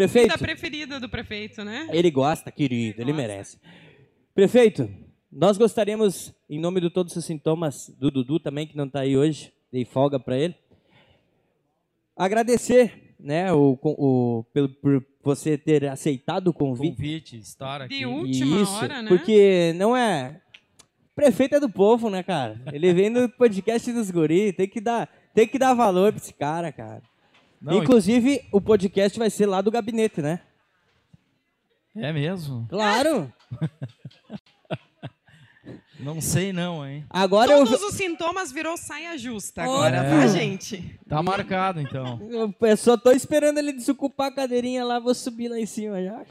Prefeito, Da preferida do prefeito, né? ele gosta, querido, ele Gosta. merece. Prefeito, nós gostaríamos, em nome de todos os sintomas do Dudu também, que não está aí hoje, dei folga para ele, agradecer, né, o, o, pelo, por você ter aceitado o convite. Convite, estar aqui. De última Isso, hora, né? porque não é... Prefeito é do povo, né, cara? Ele vem do podcast dos guri, tem que dar, tem que dar valor pra esse cara, cara. Não, Inclusive, o podcast vai ser lá do gabinete, né? É mesmo? Claro! Não sei não, hein? Agora eu, Todos os sintomas virou saia justa agora, tá, gente? Tá marcado, então. eu só tô esperando ele desocupar a cadeirinha lá, vou subir lá em cima já.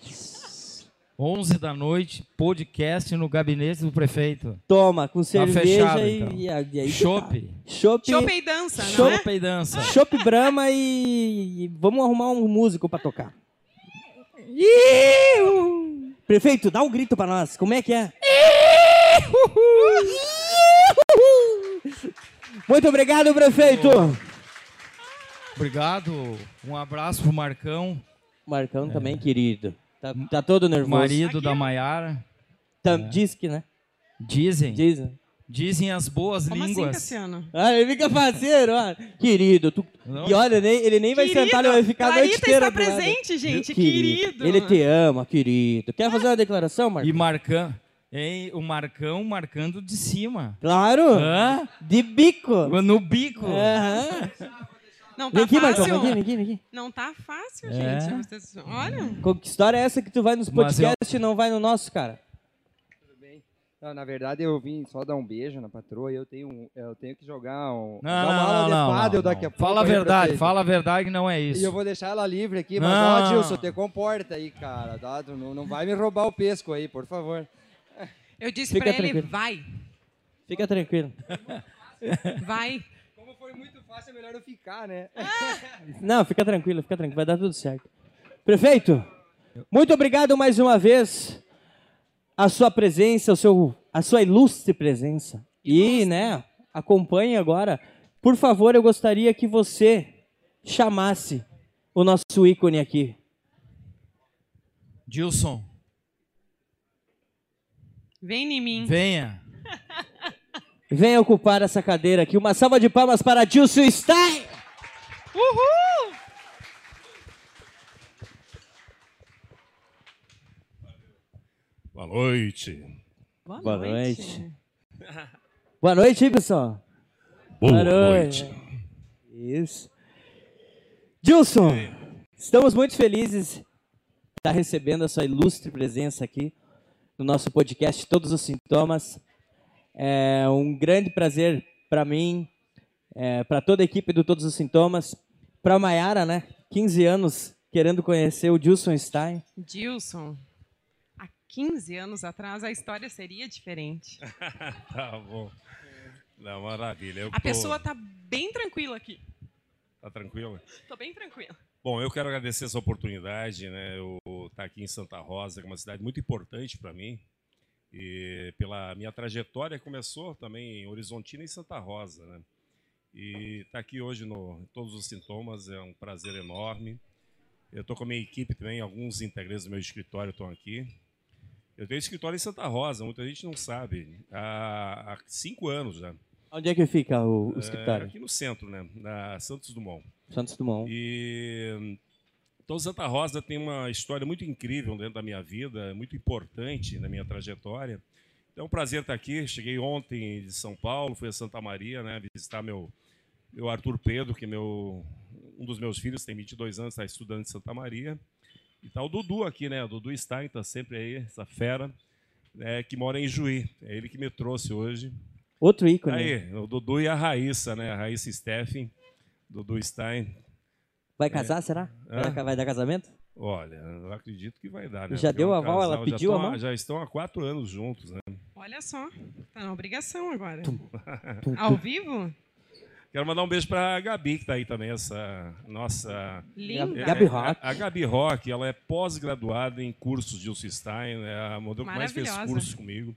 11 da noite, podcast no gabinete do prefeito. Toma, com cerveja fechado, e, então. e, e aí. tá. Chopp. Chope e dança, não é? Chopp e dança. Chopp Brahma e, e vamos arrumar um músico pra tocar. Iu! Prefeito, dá um grito pra nós. Como é que é? Muito obrigado, prefeito. Obrigado. Um abraço pro Marcão, Marcão também, querido. Tá, tá todo nervoso. marido da Maiara. Tá, Diz que, né? Dizem, Dizem. dizem as boas Como assim, línguas. Cassiano? Ah, ele fica faceiro, ó. Querido, tu... E olha, nem- ele nem vai Querido, sentar, ele vai ficar a noite Clarita inteira está presente, gente, Querido. querido. Ele te ama, querido. Quer fazer uma declaração, Marcão? e Marcão, hein, o Marcão marcando de cima. Claro. Hã? De bico. No bico. Aham. Não Vem tá aqui, Marcão. fácil. Vem aqui, vem aqui, vem aqui. Não tá fácil, É. gente. Vocês- Olha. Co- Que história é essa que tu vai nos Mas eu- podcasts e não vai no nosso, cara? Não, na verdade, eu vim só dar um beijo na patroa e eu tenho, um- eu tenho que jogar um. Não, dar não, uma aula não, de não, pádel não, daqui a pouco. Fala a aí, verdade, fala a verdade que não é isso. E eu vou deixar ela livre aqui, mas Não. ó, Dilson, te comporta aí, cara. Tá? Tu não, não vai me roubar o pesco aí, por favor. Eu disse Fica pra ele, tranquilo. vai, Fica tranquilo. vai. Foi muito fácil, é melhor eu ficar, né? Não, fica tranquilo, fica tranquilo. Vai dar tudo certo. Prefeito, muito obrigado mais uma vez a sua presença, o seu, a sua ilustre presença. E, né, acompanhe agora. Por favor, eu gostaria que você chamasse o nosso ícone aqui. Dilson, Vem em mim. venha. Venha ocupar essa cadeira aqui. Uma salva de palmas para Dilson Stein. Uhul! Boa noite. Boa, Boa noite. noite. Boa noite, pessoal? Boa, noite. noite. Isso. Dilson, estamos muito felizes de estar recebendo a sua ilustre presença aqui no nosso podcast Todos os Sintomas. É um grande prazer para mim, para toda a equipe do Todos os Sintomas, para a Maiara, né? 15 anos querendo conhecer o Dilson Stein. Dilson, há 15 anos atrás a história seria diferente. Tá bom. Não, maravilha. Eu A tô- pessoa tá bem tranquila aqui. Tá tranquila? Tô bem tranquila. Bom, eu quero agradecer essa oportunidade, né? Eu estar aqui em Santa Rosa, que é uma cidade muito importante para mim. E pela minha trajetória começou também em Horizontina e Santa Rosa, né? E estar aqui hoje no Todos os Sintomas é um prazer enorme. Eu estou com a minha equipe também, alguns integrantes do meu escritório estão aqui. Eu tenho escritório em Santa Rosa, muita gente não sabe. Há, há cinco anos já. Onde é que fica o, o É, escritório? aqui no centro, né? Na Santos Dumont. Santos Dumont. E então Santa Rosa tem uma história muito incrível dentro da minha vida, muito importante na minha trajetória. Então é um prazer estar aqui. Cheguei ontem de São Paulo, fui a Santa Maria, né, visitar meu meu Arthur Pedro, que é meu um dos meus filhos, tem 22 anos, está estudando em Santa Maria. E tá o Dudu aqui, né? O Dudu Stein está sempre aí, essa fera, né, que mora em Juí. É ele que me trouxe hoje. Outro ícone. Aí, o Dudu e a Raíssa, né? A Raíssa Steffen, Dudu Stein. Vai casar, será? Vai Hã? dar- Vai dar casamento? Olha, eu acredito que vai dar, né? Já Porque deu é um aval? Ela pediu a mão? Já estão há quatro anos juntos, né? Olha só, tá na obrigação agora. tum, Ao vivo? Quero mandar um beijo pra Gabi, que tá aí também, essa nossa... Linda. Gabi É, Rock. A, a Gabi Rock, ela é pós-graduada em cursos de Ilse Stein, é a modelo que mais fez cursos comigo.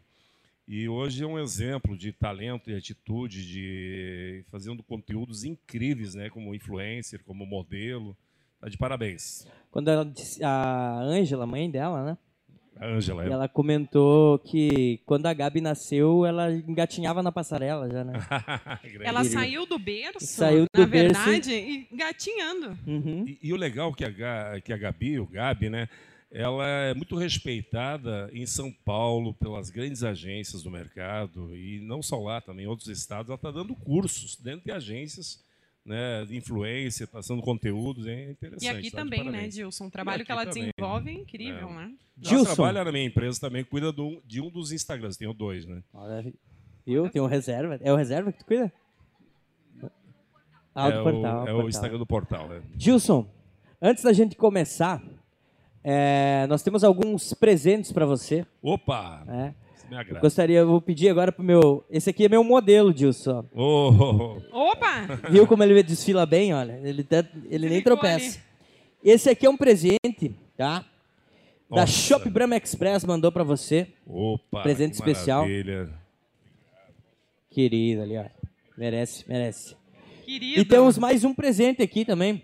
E hoje é um exemplo de talento e atitude, de fazendo conteúdos incríveis, né? Como influencer, como modelo. Tá de parabéns. Quando ela disse, a Ângela, mãe dela, né? A Ângela. é. Ela comentou que quando a Gabi nasceu, ela engatinhava na passarela já, né? Ela saiu do berço, Saiu na do berço verdade, e gatinhando. Uhum. E, e o legal que a, que a Gabi, o Gabi, né? Ela é muito respeitada em São Paulo pelas grandes agências do mercado e não só lá, também em outros estados. Ela está dando cursos dentro de agências né, de influência, passando conteúdos, é interessante. E aqui tá de também, né. Dilson? O trabalho que ela também. desenvolve é incrível, É. né? Ela Gilson. trabalha na minha empresa também, cuida do- de um dos Instagrams, tenho dois, né? Olha, Viu? Tem um reserva. É o reserva que tu cuida? Ah, é do o, portal. é o portal. Instagram do portal, né? Gilson, antes da gente começar, é, nós temos alguns presentes para você. Opa! Isso me agrada. Gostaria, eu vou pedir agora pro meu. Esse aqui é meu modelo, Gilson. Oh, oh, oh. Opa! Viu como ele desfila bem? Olha, ele, até- ele nem tropeça. Esse aqui é um presente, tá? Da Nossa. Shop Brahma Express mandou para você, Opa! Presente que especial. Maravilha. querido ali, ó. Merece, merece. Querido. E temos mais um presente aqui também.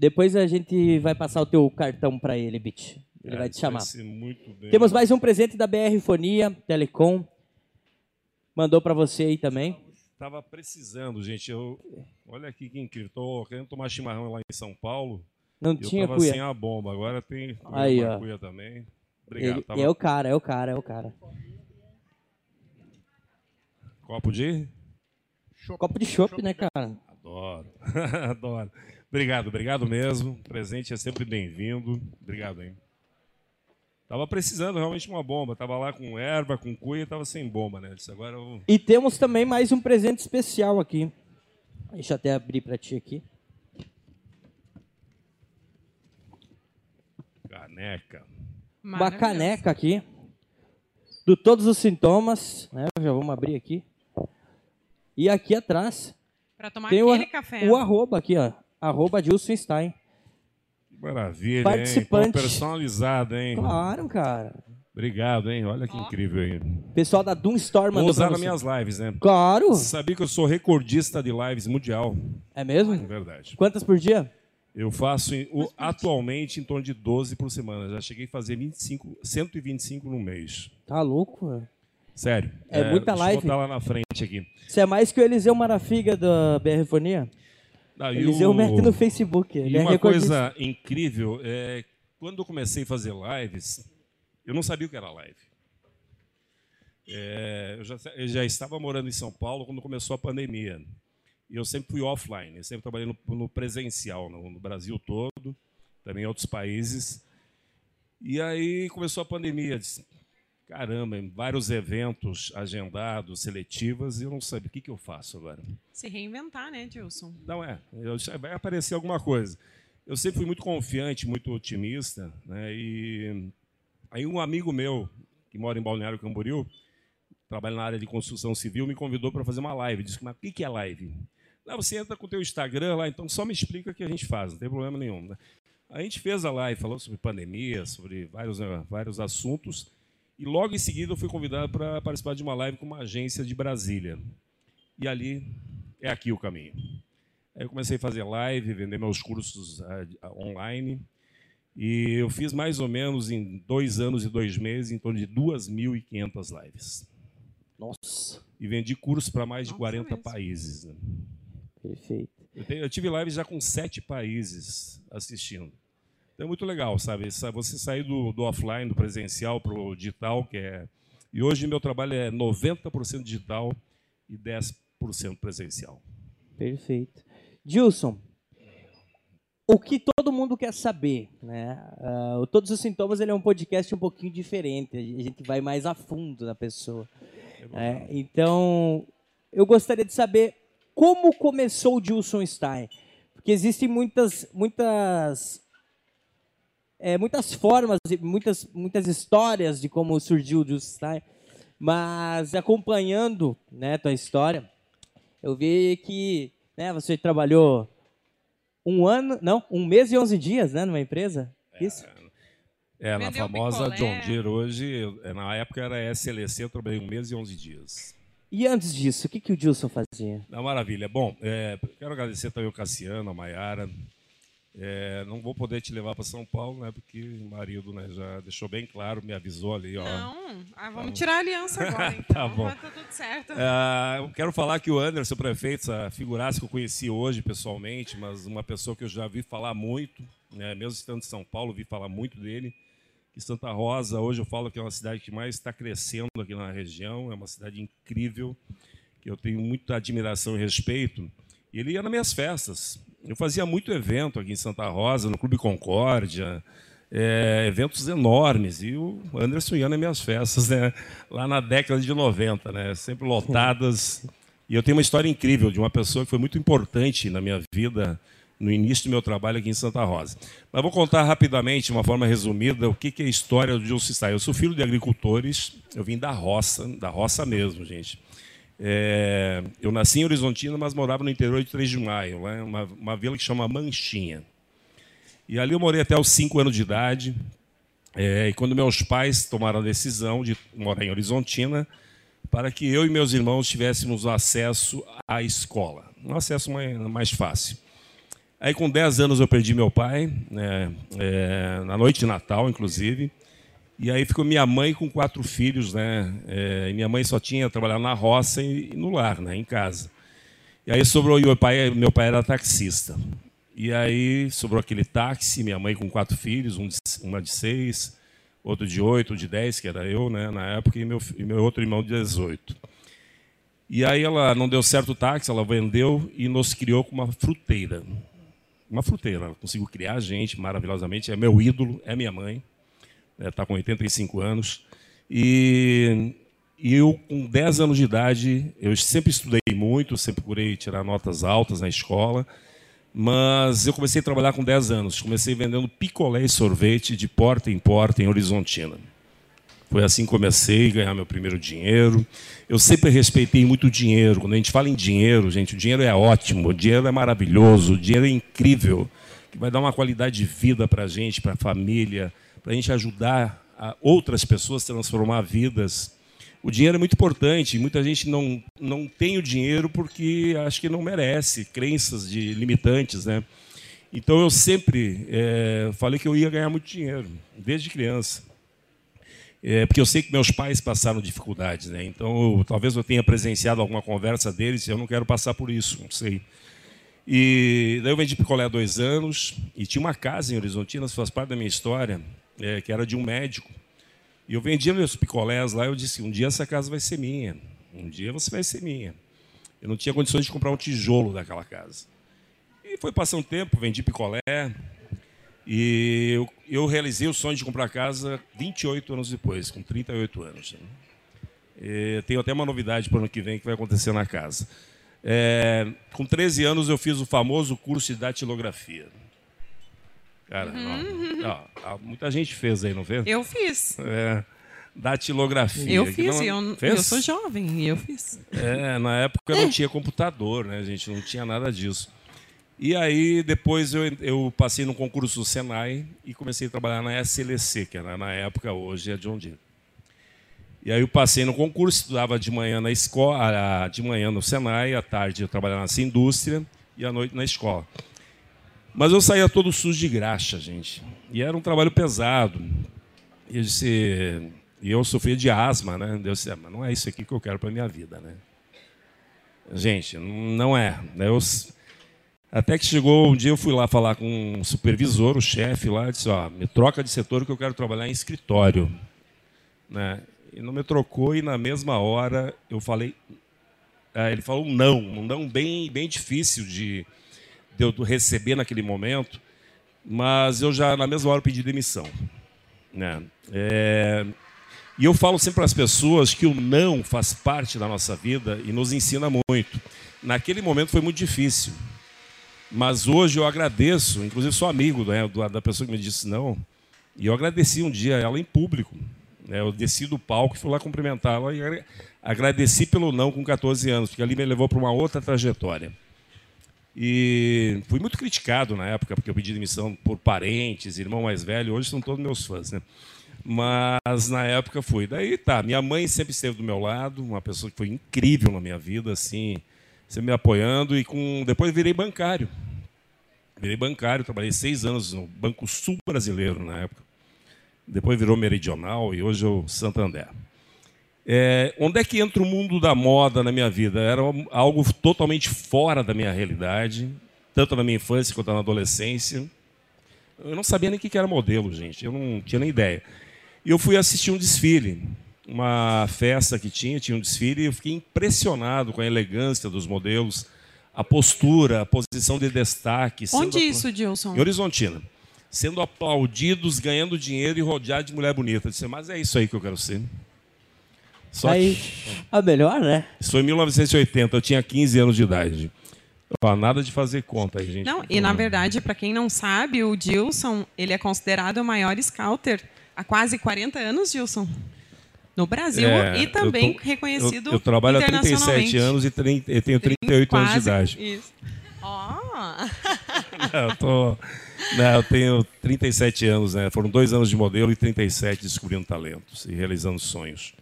Depois a gente vai passar o teu cartão para ele, Bitch. Ele É, vai te chamar. ser muito bem. Temos mais um presente da BR Fonia Telecom. Mandou para você aí também. Tava precisando, gente. Eu, olha aqui que incrível. Tô querendo tomar chimarrão lá em São Paulo. Não eu tinha tava cuia. sem a bomba. Agora tem Aí, ó. cuia também. Obrigado. Ele, Tava- É o cara, é o cara, é o cara. Copo de? Copo de chopp, né, cara? Adoro. Adoro. Obrigado, obrigado mesmo. O presente é sempre bem-vindo. Obrigado, hein? Tava precisando realmente de uma bomba. Tava lá com erva, com cuia, tava sem bomba, né? Disse, agora eu... E temos também mais um presente especial aqui. Deixa eu até abrir para ti aqui. Caneca. Uma caneca aqui. Do todos os sintomas, né? Já vamos abrir aqui. E aqui atrás Pra tomar tem o, aquele café. o arroba aqui, ó. Arroba Gilson Stein. Que Maravilha, Participante. hein? Pô, personalizado, hein? Claro, cara. Obrigado, hein? Olha que Ó. incrível aí. Pessoal da Doom Store Vou mandou usar nas minhas lives, né? Claro. Você sabia que eu sou recordista de lives mundial? É É mesmo? verdade. Quantas por dia? Eu faço o- atualmente em torno de 12 por semana. Já cheguei a fazer 25, 125 no mês. Tá louco, velho. Sério. É muita deixa live. Eu botar lá na frente aqui. Você é mais que o Eliseu Marafiga da BR Fonia? Ah, Eliseu o- mete no Facebook. E Ele é uma coisa incrível é quando eu comecei a fazer lives, eu não sabia o que era live. É, eu, já, eu já estava morando em São Paulo quando começou a pandemia. E eu sempre fui offline, eu sempre trabalhei no, no presencial, no, no Brasil todo, também em outros países. E aí começou a pandemia. Disse, Caramba, em vários eventos agendados, seletivas, e eu não sabia o que, que eu faço agora. Se reinventar, né, Dilson? Não é. Eu- vai aparecer alguma coisa. Eu sempre fui muito confiante, muito otimista, né? E aí um amigo meu que mora em Balneário Camboriú, trabalha na área de construção civil, me convidou para fazer uma live. Disse, mas o que que é live? Não, você entra com o teu Instagram lá, então só me explica o que a gente faz, não tem problema nenhum. né? A gente fez a live, falou sobre pandemia, sobre vários, vários assuntos, e logo em seguida eu fui convidado para participar de uma live com uma agência de Brasília. E ali é aqui o caminho. Aí eu comecei a fazer live, vender meus cursos de- ah, online. E eu fiz mais ou menos em dois anos e dois meses, em torno de 2.500 lives. Nossa, E vendi cursos para mais de Nossa, 40 mesmo. países. né? perfeito. Eu, tenho- eu tive lives já com sete países assistindo. Então é muito legal, sabe? Você sair do, do offline, do presencial para o digital, que é. E hoje meu trabalho é 90% digital e 10% presencial. Perfeito. Gilson, o que todo mundo quer saber, né? O Todos os Sintomas ele é um podcast um pouquinho diferente. A gente vai mais a fundo na pessoa. né? Então, eu gostaria de saber como começou o Gilson Stein. Porque existem muitas, muitas, é, muitas formas, e muitas, muitas histórias de como surgiu o Gilson Stein. Mas acompanhando né, tua história, eu vi que né, você trabalhou um ano, não, um mês e 11 dias, né, numa empresa? Isso? É, na Vendeu famosa picolé. John Deere hoje, é, na época era SLC, eu trabalhei um mês e 11 dias. E antes disso, o que, que o Dilson fazia? Não, maravilha. Bom, é, quero agradecer também o Cassiano, a Maiara. É, não vou poder te levar para São Paulo, né? Porque o marido né, já deixou bem claro, me avisou ali, ó. Não, ah, vamos tirar a aliança agora, então. Tá bom. Vai tá tudo certo. É, eu quero falar que o Anderson, prefeito, essa figuraça que eu conheci hoje pessoalmente, mas uma pessoa que eu já vi falar muito, né, mesmo estando em São Paulo, vi falar muito dele. Que Santa Rosa, hoje eu falo que é uma cidade que mais está crescendo aqui na região, é uma cidade incrível, que eu tenho muita admiração e respeito. E ele ia nas minhas festas. Eu fazia muito evento aqui em Santa Rosa, no Clube Concórdia, é, eventos enormes. E o Anderson ia nas minhas festas, né? lá na década de 90, né? sempre lotadas. E eu tenho uma história incrível de uma pessoa que foi muito importante na minha vida no início do meu trabalho aqui em Santa Rosa. Mas vou contar rapidamente, de uma forma resumida, o que é a história do Gilson Stein. Eu sou filho de agricultores, eu vim da roça, da roça mesmo, gente. É, eu nasci em Horizontina, mas morava no interior de 3 de Maio, lá, uma, uma vila que chama Manchinha. E ali eu morei até os 5 anos de idade. É, e quando meus pais tomaram a decisão de morar em Horizontina, para que eu e meus irmãos tivéssemos acesso à escola, um acesso mais, mais fácil. Aí, com 10 anos, eu perdi meu pai, né, é, na noite de Natal, inclusive. E aí ficou minha mãe com quatro filhos, né? É, minha mãe só tinha trabalhado na roça e, no lar, né, em casa. E aí sobrou meu pai, meu pai era taxista. E aí sobrou aquele táxi, minha mãe com quatro filhos, um de, uma de seis, outro de oito, de dez, que era eu, né, na época, e meu, e meu outro irmão de 18. E aí ela não deu certo o táxi, ela vendeu e nos criou com uma fruteira uma fruteira. Ela conseguiu criar a gente maravilhosamente. É meu ídolo, é minha mãe. Está né, com 85 anos. E, e eu, com 10 anos de idade, eu sempre estudei muito, sempre procurei tirar notas altas na escola. Mas eu comecei a trabalhar com 10 anos. Comecei vendendo picolé e sorvete de porta em porta em Horizontina. Foi assim que comecei a ganhar meu primeiro dinheiro. Eu sempre respeitei muito o dinheiro. Quando a gente fala em dinheiro, gente, o dinheiro é ótimo, o dinheiro é maravilhoso, o dinheiro é incrível, que vai dar uma qualidade de vida para a gente, para a família, para a gente ajudar a outras pessoas a transformar vidas. O dinheiro é muito importante. Muita gente não, não tem o dinheiro porque acho que não merece, crenças de limitantes, né? Então eu sempre é, falei que eu ia ganhar muito dinheiro, desde criança. É, porque eu sei que meus pais passaram dificuldades, né? Então, eu, talvez eu tenha presenciado alguma conversa deles e eu não quero passar por isso, não sei. E daí eu vendi picolé há dois anos e tinha uma casa em Horizontina, faz parte da minha história, é, que era de um médico. E eu vendia meus picolés lá e eu disse, um dia essa casa vai ser minha, um dia você vai ser minha. Eu não tinha condições de comprar um tijolo daquela casa. E foi passando tempo, vendi picolé, e eu, eu, realizei o sonho de comprar casa 28 anos depois, com 38 anos. Né? tenho até uma novidade para o ano que vem que vai acontecer na casa. É, com 13 anos eu fiz o famoso curso de datilografia. Cara, uhum. ó, ó, muita gente fez aí, não fez? Eu fiz. É, datilografia. Eu fiz, não, eu, fez? eu sou jovem e eu fiz. É, na época não tinha computador, né, gente? Não tinha nada disso. E aí, depois eu, eu passei no concurso do Senai e comecei a trabalhar na SLC, que era na época, hoje é John Deere. E aí eu passei no concurso, estudava de manhã na escola, de manhã no Senai, à tarde eu trabalhava nessa indústria e à noite na escola. Mas eu saía todo sujo de graxa, gente. E era um trabalho pesado. E eu disse, e eu sofria de asma, né? Eu disse, ah, mas não é isso aqui que eu quero para minha vida, né? Gente, não é. Eu, até que chegou um dia, eu fui lá falar com um supervisor, o chefe lá, disse: Ó, me troca de setor que eu quero trabalhar em escritório. Né? E não me trocou, e na mesma hora eu falei. É, ele falou não, um não bem, bem difícil de, de eu receber naquele momento, mas eu já na mesma hora pedi demissão. Né? É, e eu falo sempre para as pessoas que o não faz parte da nossa vida e nos ensina muito. Naquele momento foi muito difícil. Mas hoje eu agradeço, inclusive sou amigo né, da pessoa que me disse não, e eu agradeci um dia ela em público. Né, eu desci do palco e fui lá cumprimentá-la e agradeci pelo não com 14 anos, porque ali me levou para uma outra trajetória. E fui muito criticado na época, porque eu pedi demissão por parentes, irmão mais velho, hoje são todos meus fãs. Né? Mas na época fui. Daí tá, minha mãe sempre esteve do meu lado, uma pessoa que foi incrível na minha vida, assim, sempre me apoiando. E com depois virei bancário. Virei bancário, trabalhei seis anos no Banco Sul Brasileiro na época. Depois virou Meridional e hoje é o Santander. É, onde é que entra o mundo da moda na minha vida? Era algo totalmente fora da minha realidade, tanto na minha infância quanto na adolescência. Eu não sabia nem o que era modelo, gente. Eu não tinha nem ideia. E eu fui assistir um desfile, uma festa que tinha, tinha um desfile, e eu fiquei impressionado com a elegância dos modelos, a postura, a posição de destaque. Onde sendo isso, Dilson? Em Horizontina. Sendo aplaudidos, ganhando dinheiro e rodeados de mulher bonita. Eu disse, mas é isso aí que eu quero ser. Só Aí, que a melhor, né? isso foi em 1980, eu tinha 15 anos de idade. Ó, nada de fazer conta gente. Não, e na verdade, para quem não sabe, o Dilson, ele é considerado o maior scouter há quase 40 anos, Dilson. No Brasil É, e também eu tô- reconhecido Eu, eu trabalho há internacionalmente. 37 anos e trin- eu tenho 38 anos de Quase idade. Isso. Ó, Não, eu, tô- não, eu tenho 37 anos, né? Foram dois anos de modelo e 37 descobrindo talentos e realizando sonhos.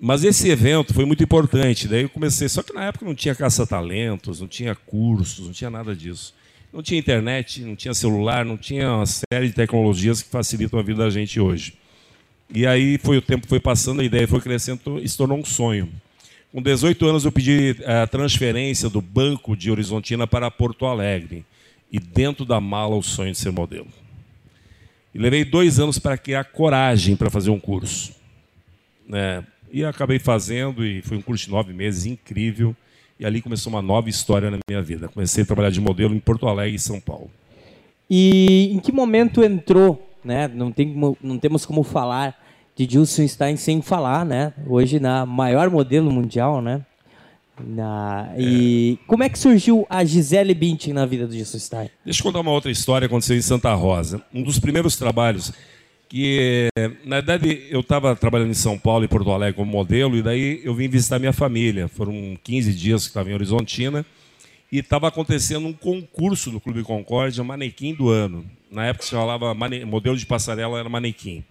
Mas esse evento foi muito importante. Daí eu comecei. Só que na época não tinha caça-talentos, não tinha cursos, não tinha nada disso. Não tinha internet, não tinha celular, não tinha uma série de tecnologias que facilitam a vida da gente hoje. E aí foi o tempo foi passando, a ideia foi crescendo e se tornou um sonho. Com 18 anos eu pedi a transferência do Banco de Horizontina para Porto Alegre. E dentro da mala o sonho de ser modelo. E levei dois anos para criar coragem para fazer um curso. Né? E acabei fazendo, e foi um curso de nove meses incrível. E ali começou uma nova história na minha vida. Comecei a trabalhar de modelo em Porto Alegre e São Paulo. E em que momento entrou, né? Não, tem, não temos como falar de Dilson Stein sem falar, né? Hoje na maior modelo mundial, né? Na, e como é que surgiu a Gisele Bündchen na vida do Dilson Stein? Deixa eu contar uma outra história que aconteceu em Santa Rosa. Um dos primeiros trabalhos que, na verdade, eu estava trabalhando em São Paulo e Porto Alegre como modelo, e daí eu vim visitar minha família. Foram 15 dias que estava em Horizontina, e estava acontecendo um concurso do Clube Concórdia, Manequim do Ano. Na época se falava modelo de passarela era manequim.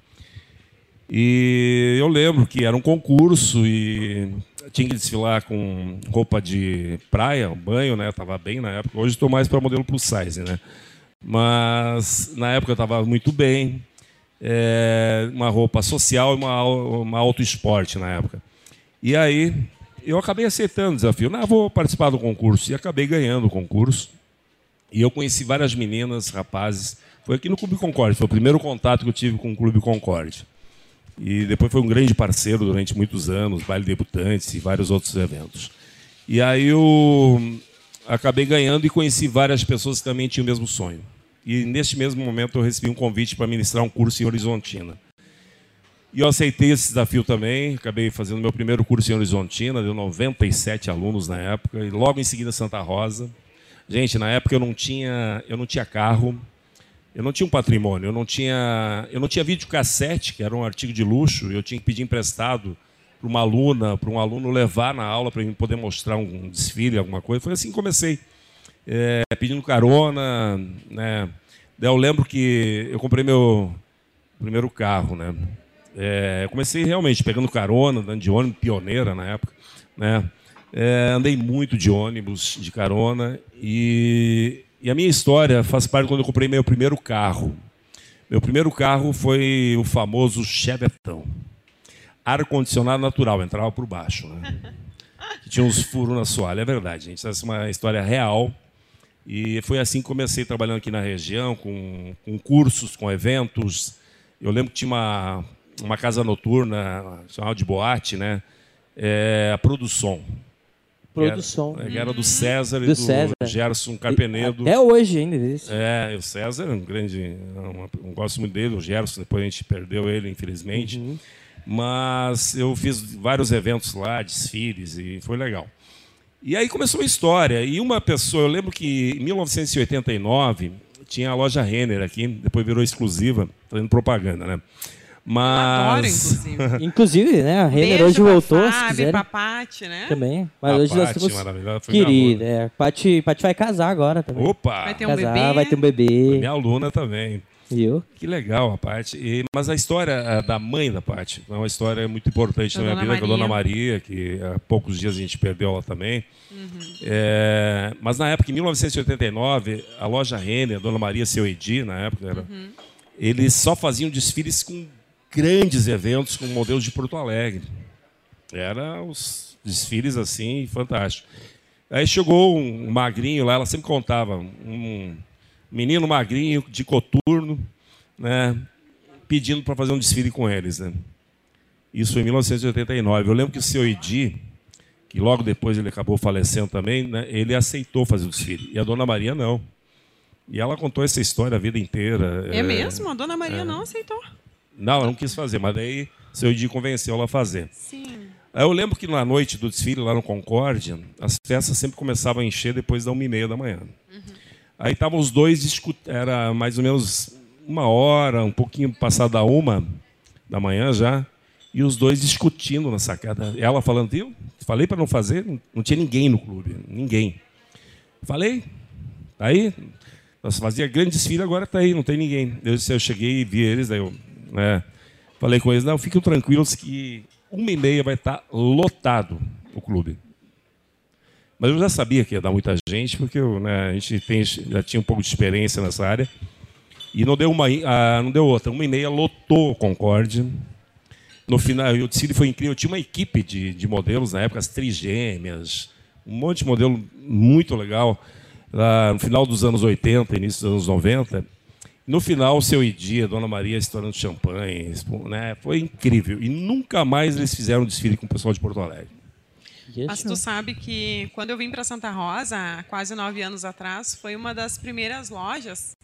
E eu lembro que era um concurso e tinha que desfilar com roupa de praia, banho, né? Tava bem na época. Hoje estou mais para modelo plus size, né? Mas na época eu estava muito bem. É, uma roupa social e uma, uma auto esporte na época. E aí eu acabei aceitando o desafio. Não, vou participar do concurso. E acabei ganhando o concurso. E eu conheci várias meninas, rapazes. Foi aqui no Clube Concorde. Foi o primeiro contato que eu tive com o Clube Concorde. E depois foi um grande parceiro durante muitos anos, baile debutantes e vários outros eventos. E aí eu acabei ganhando e conheci várias pessoas que também tinham o mesmo sonho. E neste mesmo momento eu recebi um convite para ministrar um curso em Horizontina. E eu aceitei esse desafio também, acabei fazendo meu primeiro curso em Horizontina, deu 97 alunos na época, e logo em seguida Santa Rosa. Gente, na época eu não tinha, eu não tinha carro, eu não tinha um patrimônio, eu não tinha, eu não tinha videocassete, que era um artigo de luxo, eu tinha que pedir emprestado para uma aluna, para um aluno levar na aula para mim poder mostrar um desfile, alguma coisa. Foi assim que comecei, é, pedindo carona, né? Eu lembro que eu comprei meu primeiro carro, né? É, eu comecei realmente pegando carona, andando de ônibus, pioneira na época, né? É, andei muito de ônibus, de carona, e, e a minha história faz parte quando eu comprei meu primeiro carro. Meu primeiro carro foi o famoso Chevetão. Ar-condicionado natural, entrava por baixo. Né? Que tinha uns furos na soalha, é verdade, gente. Essa é uma história real. E foi assim que comecei trabalhando aqui na região, com, com cursos, com eventos. Eu lembro que tinha uma, uma casa noturna, chamada de boate, né? É, a Produção. Produção. Que era do César e Do do, César. Gerson Carpenedo. Até hoje ainda existe. É, o César é um grande. Eu gosto muito dele, o Gerson, depois a gente perdeu ele, infelizmente. Uhum. Mas eu fiz vários eventos lá, desfiles, e foi legal. E aí começou a história. E uma pessoa, eu lembro que em 1989 tinha a loja Renner aqui, depois virou exclusiva, fazendo propaganda, né? Adoro, Mas. inclusive. Inclusive, né? A Renner Beijo hoje voltou, se Fábio, quiserem. pra Paty, né? Também. Mas A hoje nós Paty, temos. Querida, é. Paty, Paty vai casar agora também. Opa! Vai ter um casar, bebê. vai ter um bebê. Minha aluna também. Viu? Que legal a parte. E- mas a história da mãe da parte é uma história muito importante Da na minha Dona vida, que é a Dona Maria, que há poucos dias a gente perdeu ela também. É, mas na época, em 1989, a loja Renner, a Dona Maria Seu Edi, na época, era, eles só faziam desfiles com grandes eventos, com modelos de Porto Alegre. Era os desfiles assim, fantásticos. Aí chegou um magrinho lá, ela sempre contava, um menino magrinho de coturno, né, pedindo para fazer um desfile com eles, né? Isso foi em 1989. Eu lembro que o seu Idi, que logo depois ele acabou falecendo também, né, ele aceitou fazer o desfile. E a Dona Maria não. E ela contou essa história a vida inteira. É mesmo? A Dona Maria não aceitou. Não, ela não quis fazer, mas daí o seu Idi convenceu ela a fazer. Sim. Eu lembro que na noite do desfile lá no Concórdia, as festas sempre começavam a encher depois da uma e meia da manhã. Aí estavam os dois discutindo, era mais ou menos uma hora, um pouquinho passada da uma da manhã já, e os dois discutindo na sacada. Ela falando, viu? Falei para não fazer, não tinha ninguém no clube, ninguém. Falei, tá aí, nós fazia grande desfile, agora tá aí, não tem ninguém. Eu, eu cheguei e vi eles, daí eu né, falei com eles, não, fiquem tranquilos que uma e meia vai estar lotado o clube. Mas eu já sabia que ia dar muita gente, porque eu, né, a gente tem, já tinha um pouco de experiência nessa área. E não deu uma, ah, não deu outra. Uma e meia lotou o Concorde. No final, o desfile foi incrível. Eu tinha uma equipe de, de modelos na época, as trigêmeas, um monte de modelo muito legal. No final dos anos 80, início dos anos 90. No final, o seu Idi, a Dona Maria estourando champanhe, né? foi incrível. E nunca mais eles fizeram desfile com o pessoal de Porto Alegre. Mas tu sabe que quando eu vim para Santa Rosa, há quase nove anos atrás, foi uma das primeiras lojas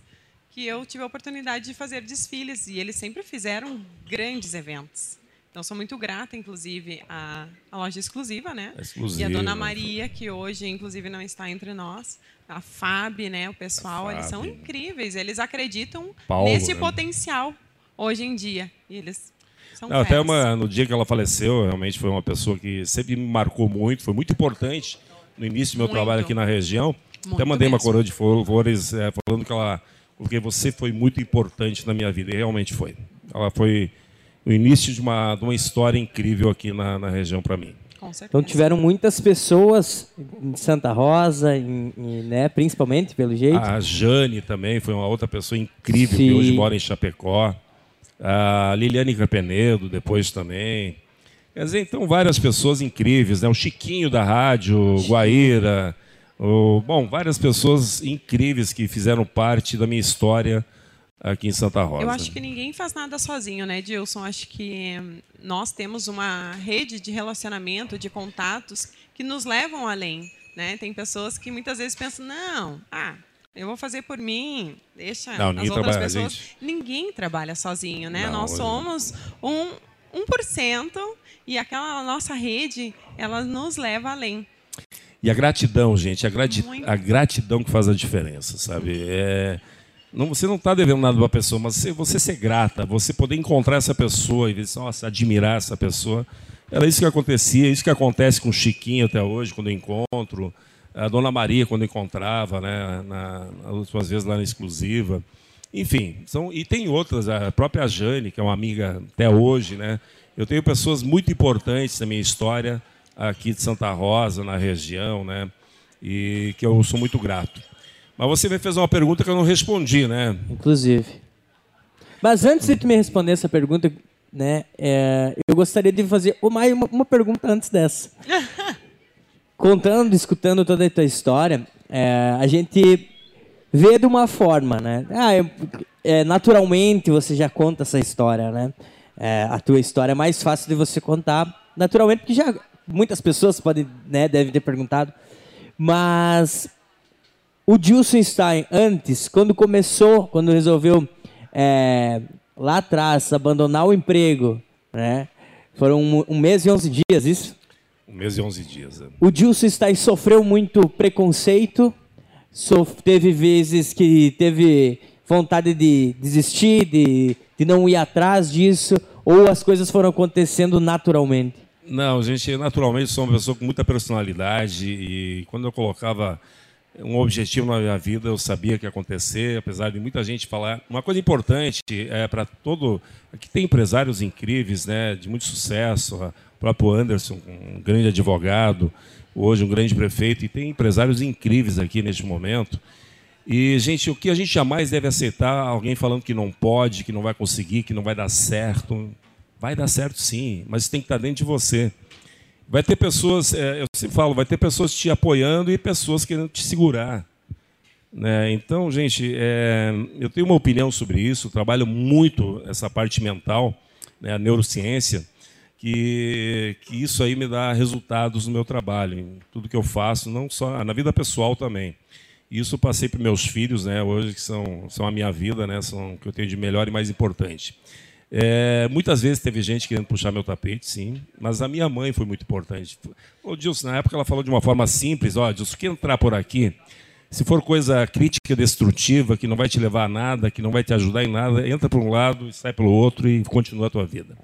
que eu tive a oportunidade de fazer desfiles e eles sempre fizeram grandes eventos. Então sou muito grata, inclusive, à, à loja exclusiva, né? Exclusiva. E a Dona Maria, que hoje, inclusive, não está entre nós. A Fábio, né? O pessoal, eles são incríveis. Eles acreditam Paulo, nesse né? potencial hoje em dia. E eles são Não, até uma, no dia que ela faleceu, realmente foi uma pessoa que sempre me marcou muito, foi muito importante no início do meu Muito. trabalho aqui na região. até Muito mandei uma mesmo. coroa de flores é, falando que ela. Porque você foi muito importante na minha vida, e realmente foi. Ela foi o início de uma, de uma história incrível aqui na, na região para mim. Então tiveram muitas pessoas em Santa Rosa, em- em, né, principalmente pelo jeito. A Jane também foi uma outra pessoa incrível Sim. que hoje mora em Chapecó. A Liliane Capenedo depois também. Quer dizer, então várias pessoas incríveis, né? O Chiquinho da rádio, o Guaíra, o, bom, várias pessoas incríveis que fizeram parte da minha história aqui em Santa Rosa. Eu acho que ninguém faz nada sozinho, né, Dilson? Acho que hum, nós temos uma rede de relacionamento, de contatos que nos levam além, né? Tem pessoas que muitas vezes pensam, não, ah, eu vou fazer por mim, deixa Não, as outras pessoas. gente. Ninguém trabalha sozinho, né? Não, nós somos um 1% e aquela nossa rede, ela nos leva além. E a gratidão, gente, a, grati Muito. a gratidão que faz a diferença, sabe? É, não, você não está devendo nada para a pessoa, mas você, você ser grata, você poder encontrar essa pessoa e nossa, admirar essa pessoa. Era isso que acontecia, isso que acontece com o Chiquinho até hoje, quando eu encontro. A Dona Maria, quando encontrava, né, na, nas últimas vezes lá na exclusiva. Enfim, são, e tem outras, a própria Jane, que é uma amiga até hoje, né? Eu tenho pessoas muito importantes na minha história aqui de Santa Rosa, na região, né? E que eu sou muito grato. Mas você me fez uma pergunta que eu não respondi, né? inclusive. Mas antes de tu me responder essa pergunta, né, é, eu gostaria de fazer uma, uma pergunta antes dessa. Contando, escutando toda a tua história, é, a gente vê de uma forma, né? Ah, é- é, naturalmente você já conta essa história, né? É, a tua história é mais fácil de você contar, naturalmente, porque já muitas pessoas podem, né, devem ter perguntado, mas o Dilson Stein, antes, quando começou, quando resolveu é, lá atrás abandonar o emprego, né? Foram um, um mês e 11 dias, isso? Um mês e 11 dias. né? O Dilson Stein sofreu muito preconceito, sof- teve vezes que teve vontade de desistir, de, de não ir atrás disso, ou as coisas foram acontecendo naturalmente? Não, gente, naturalmente sou uma pessoa com muita personalidade e quando eu colocava um objetivo na minha vida, eu sabia que ia acontecer, apesar de muita gente falar. Uma coisa importante é para todo. Aqui tem empresários incríveis, né, de muito sucesso. Próprio Anderson, um grande advogado, hoje um grande prefeito, e tem empresários incríveis aqui neste momento. E, gente, o que a gente jamais deve aceitar alguém falando que não pode, que não vai conseguir, que não vai dar certo. Vai dar certo sim, mas tem que estar dentro de você. Vai ter pessoas, é, eu sempre falo, vai ter pessoas te apoiando e pessoas querendo te segurar. Né? Então, gente, é, eu tenho uma opinião sobre isso, trabalho muito essa parte mental, né, a neurociência, que, que isso aí me dá resultados no meu trabalho, em tudo que eu faço, não só na vida pessoal também. Isso eu passei para meus filhos, né, hoje que são, são a minha vida, né, são o que eu tenho de melhor e mais importante. É, muitas vezes teve gente querendo puxar meu tapete, sim, mas a minha mãe foi muito importante. O Dilson, na época, ela falou de uma forma simples: ó, Dilson, quer entrar por aqui? Se for coisa crítica, destrutiva, que não vai te levar a nada, que não vai te ajudar em nada, entra por um lado e sai pelo outro e continua a tua vida.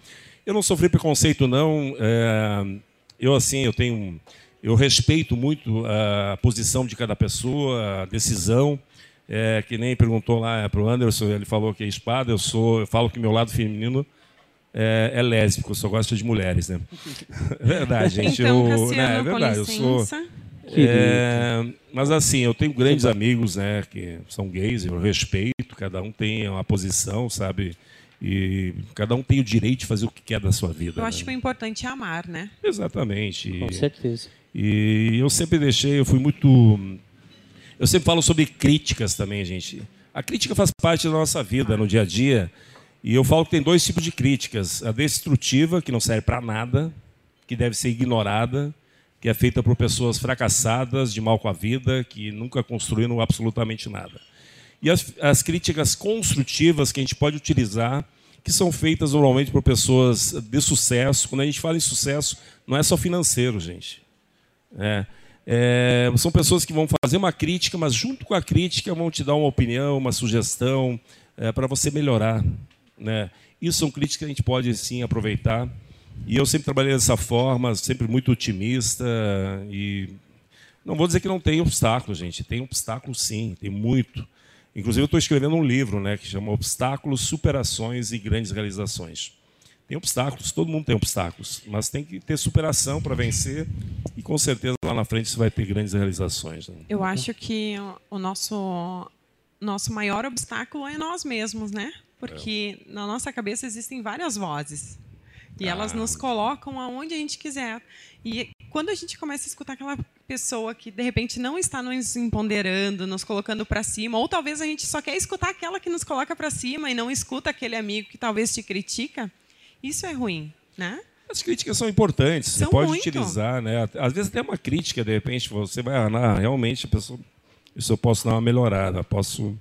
Eu não sofri preconceito, não. É, eu, assim, eu tenho. Eu respeito muito a posição de cada pessoa, a decisão. É, que nem perguntou lá para o Anderson, ele falou que é espada, eu sou, eu falo que meu lado feminino é, é lésbico, eu só gosto de mulheres, né? Verdade, gente. Então, eu, Cassiano, né, é verdade, eu sou. É, mas assim, eu tenho grandes amigos, né, que são gays, eu respeito, cada um tem uma posição, sabe? E cada um tem o direito de fazer o que quer da sua vida. Eu né? acho que o importante é amar, né? Exatamente. Com certeza. E eu sempre deixei, eu fui muito eu sempre falo sobre críticas também, gente. A crítica faz parte da nossa vida no dia a dia. E eu falo que tem dois tipos de críticas: a destrutiva, que não serve para nada, que deve ser ignorada, que é feita por pessoas fracassadas, de mal com a vida, que nunca construíram absolutamente nada. E as, as críticas construtivas que a gente pode utilizar, que são feitas normalmente por pessoas de sucesso. Quando a gente fala em sucesso, não é só financeiro, gente. É, é, são pessoas que vão fazer uma crítica, mas junto com a crítica vão te dar uma opinião, uma sugestão é, para você melhorar. Né? Isso são críticas que a gente pode sim aproveitar. E eu sempre trabalhei dessa forma, sempre muito otimista. E não vou dizer que não tem obstáculos, gente. Tem obstáculos sim, tem muito. Inclusive, eu estou escrevendo um livro né, que chama Obstáculos, Superações e Grandes Realizações. Tem obstáculos, todo mundo tem obstáculos, mas tem que ter superação para vencer e com certeza lá na frente você vai ter grandes realizações. Né? Eu acho que o nosso nosso maior obstáculo é nós mesmos, né? Porque é. na nossa cabeça existem várias vozes e ah. elas nos colocam aonde a gente quiser. E quando a gente começa a escutar aquela pessoa que de repente não está nos empoderando, nos colocando para cima, ou talvez a gente só quer escutar aquela que nos coloca para cima e não escuta aquele amigo que talvez te critica, isso é ruim, né? As críticas são importantes, são você pode muito. utilizar, né? Às vezes até uma crítica, de repente, você vai, ah, realmente a pessoa, isso eu posso dar uma melhorada, posso.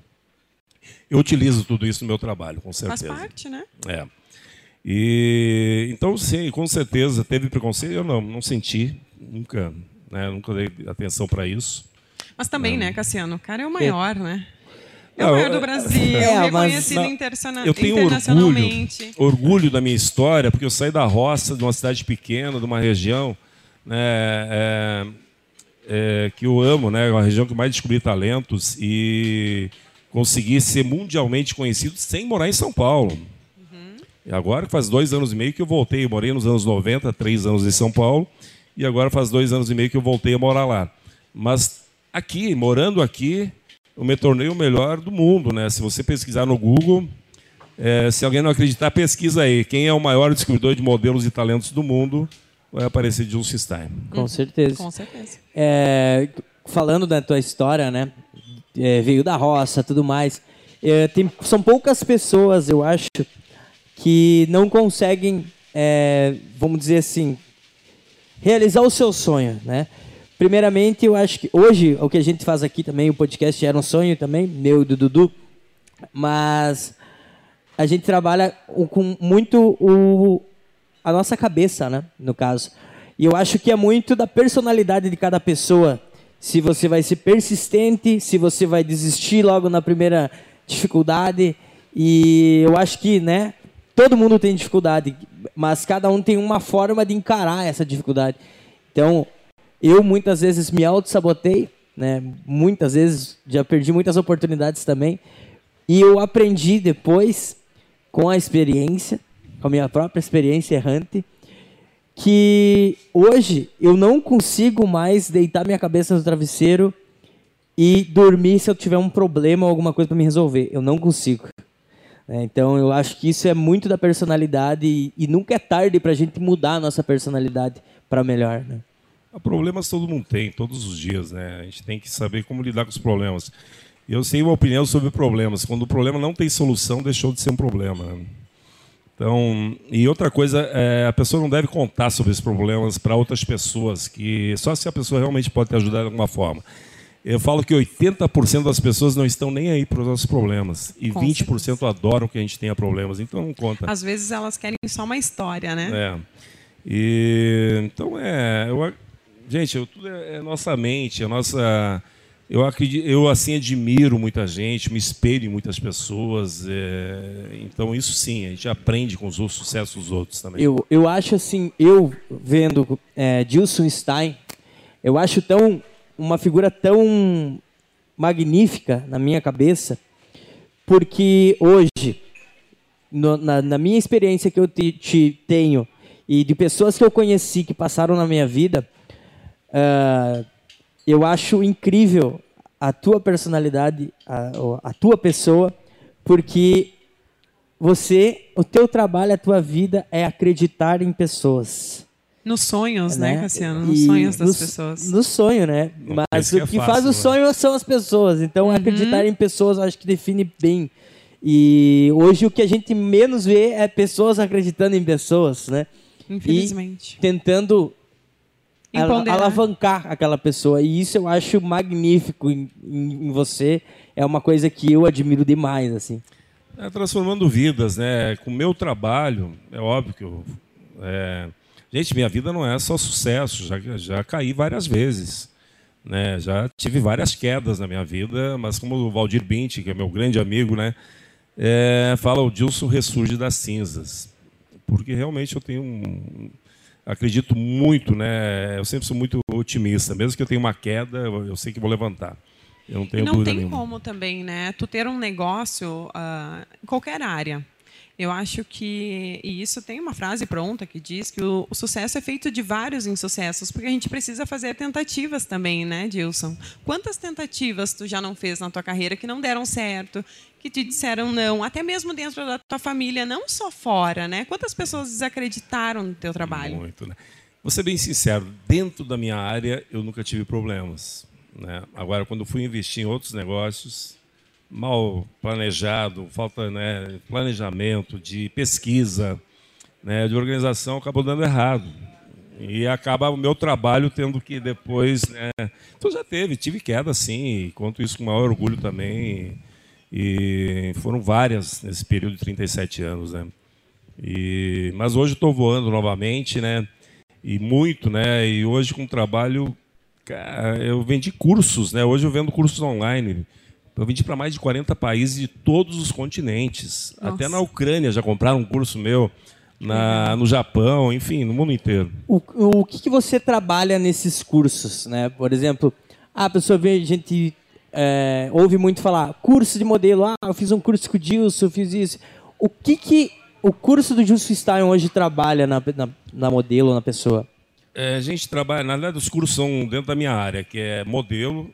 Eu utilizo tudo isso no meu trabalho, com certeza. Faz parte, né? É. E então sim, com certeza teve preconceito. Eu não, não senti, nunca, né? Nunca dei atenção para isso. Mas também, né, Cassiano? O cara é o maior, é. né? É o maior do Brasil, é, reconhecido eu tenho internacionalmente. Orgulho, orgulho da minha história, porque eu saí da roça, de uma cidade pequena, de uma região né, é, é, que eu amo, né, uma região que mais descobri talentos e consegui ser mundialmente conhecido sem morar em São Paulo. Uhum. E agora faz dois anos e meio que eu voltei. Eu morei nos anos 90, três anos em São Paulo, e agora faz dois anos e meio que eu voltei a morar lá. Mas aqui, morando aqui, eu me tornei o melhor do mundo, né? Se você pesquisar no Google, é, se alguém não acreditar, pesquisa aí. Quem é o maior descobridor de modelos e talentos do mundo? Vai aparecer Justin Stein. Com certeza. Com certeza. É, falando da tua história, né? É, veio da roça, tudo mais. É, tem, são poucas pessoas, eu acho, que não conseguem, é, vamos dizer assim, realizar o seu sonho, né? Primeiramente, eu acho que hoje o que a gente faz aqui também, o podcast era um sonho também, meu e do Dudu, mas a gente trabalha com muito o, a nossa cabeça, né, no caso. E eu acho que é muito da personalidade de cada pessoa. Se você vai ser persistente, se você vai desistir logo na primeira dificuldade. E eu acho que, né, todo mundo tem dificuldade, mas cada um tem uma forma de encarar essa dificuldade. Então, eu muitas vezes me auto-sabotei né? Muitas vezes já perdi muitas oportunidades também. E eu aprendi depois com a experiência, com a minha própria experiência errante, que hoje eu não consigo mais deitar minha cabeça no travesseiro e dormir se eu tiver um problema ou alguma coisa para me resolver. Eu não consigo. É, então eu acho que isso é muito da personalidade e, nunca é tarde para a gente mudar a nossa personalidade para melhor. Né? Problemas todo mundo tem, todos os dias, né? A gente tem que saber como lidar com os problemas. Eu sei uma opinião sobre problemas. Quando o problema não tem solução, deixou de ser um problema. Né? Então, e outra coisa, é, a pessoa não deve contar sobre esses problemas para outras pessoas, que só se a pessoa realmente pode te ajudar de alguma forma. Eu falo que 80% das pessoas não estão nem aí para os nossos problemas. E Com 20% certeza. adoram que a gente tenha problemas. Então não conta. Às vezes elas querem só uma história, né? É. E, então é. Eu, gente, eu, tudo é, é nossa mente, a nossa. Eu acredito, eu assim admiro muita gente, me espelho em muitas pessoas. É, então isso sim, a gente aprende com os sucessos dos outros também. Eu, eu acho assim, eu vendo é, Dilson Stein, eu acho tão uma figura tão magnífica na minha cabeça, porque hoje, no, na, na, minha experiência que eu te, te, tenho e de pessoas que eu conheci que passaram na minha vida, uh, eu acho incrível a tua personalidade, a, a tua pessoa, porque você, o teu trabalho, a tua vida é acreditar em pessoas. Nos sonhos, né, né Cassiano? Nos e sonhos das pessoas. No sonho, né? Mas o que, é fácil, faz o né? sonho são as pessoas. Então, uhum. acreditar em pessoas, acho que define bem. E hoje o que a gente menos vê é pessoas acreditando em pessoas, né? Infelizmente. E tentando alavancar aquela pessoa. E isso eu acho magnífico em, em, em você. É uma coisa que eu admiro demais, assim. É, transformando vidas, né? Com o meu trabalho, é óbvio que eu... É Gente, minha vida não é só sucesso, já, já caí várias vezes. Né? Já tive várias quedas na minha vida, mas como o Valdir Binti, que é meu grande amigo, né? É, fala o Dilson ressurge das cinzas. Porque realmente eu tenho um, acredito muito, né? Eu sempre sou muito otimista. Mesmo que eu tenha uma queda, eu sei que vou levantar. Eu não tenho e não tem nenhuma. como também, né? Tu ter um negócio uh, em qualquer área. Eu acho que, e isso tem uma frase pronta que diz que o, o, sucesso é feito de vários insucessos, porque a gente precisa fazer tentativas também, né, Dilson? Quantas tentativas tu já não fez na tua carreira que não deram certo, que te disseram não, até mesmo dentro da tua família, não só fora, né? Quantas pessoas desacreditaram no teu trabalho? Muito, né? Vou ser bem sincero, dentro da minha área eu nunca tive problemas. Né? Agora, quando fui investir em outros negócios, mal planejado, falta né, planejamento, de pesquisa, né, de organização, acabou dando errado. E acaba o meu trabalho tendo que depois. Né, então já teve, tive queda sim, conto isso com maior orgulho também. E foram várias nesse período de 37 anos. Né? E, mas hoje estou voando novamente, né? E muito, né? E hoje com trabalho. Eu vendi cursos, né? Hoje eu vendo cursos online eu vendi para mais de 40 países de todos os continentes. Nossa. Até na Ucrânia já compraram um curso meu. Na, no Japão, enfim, no mundo inteiro. O, o que, que você trabalha nesses cursos, né? Por exemplo, a pessoa vê, a gente é, ouve muito falar curso de modelo. Ah, eu fiz um curso com o Dilson, eu fiz isso. O que que o curso do Dilson Stein hoje trabalha na, na, na modelo, na pessoa? É, a gente trabalha, na verdade, os cursos são dentro da minha área, que é modelo,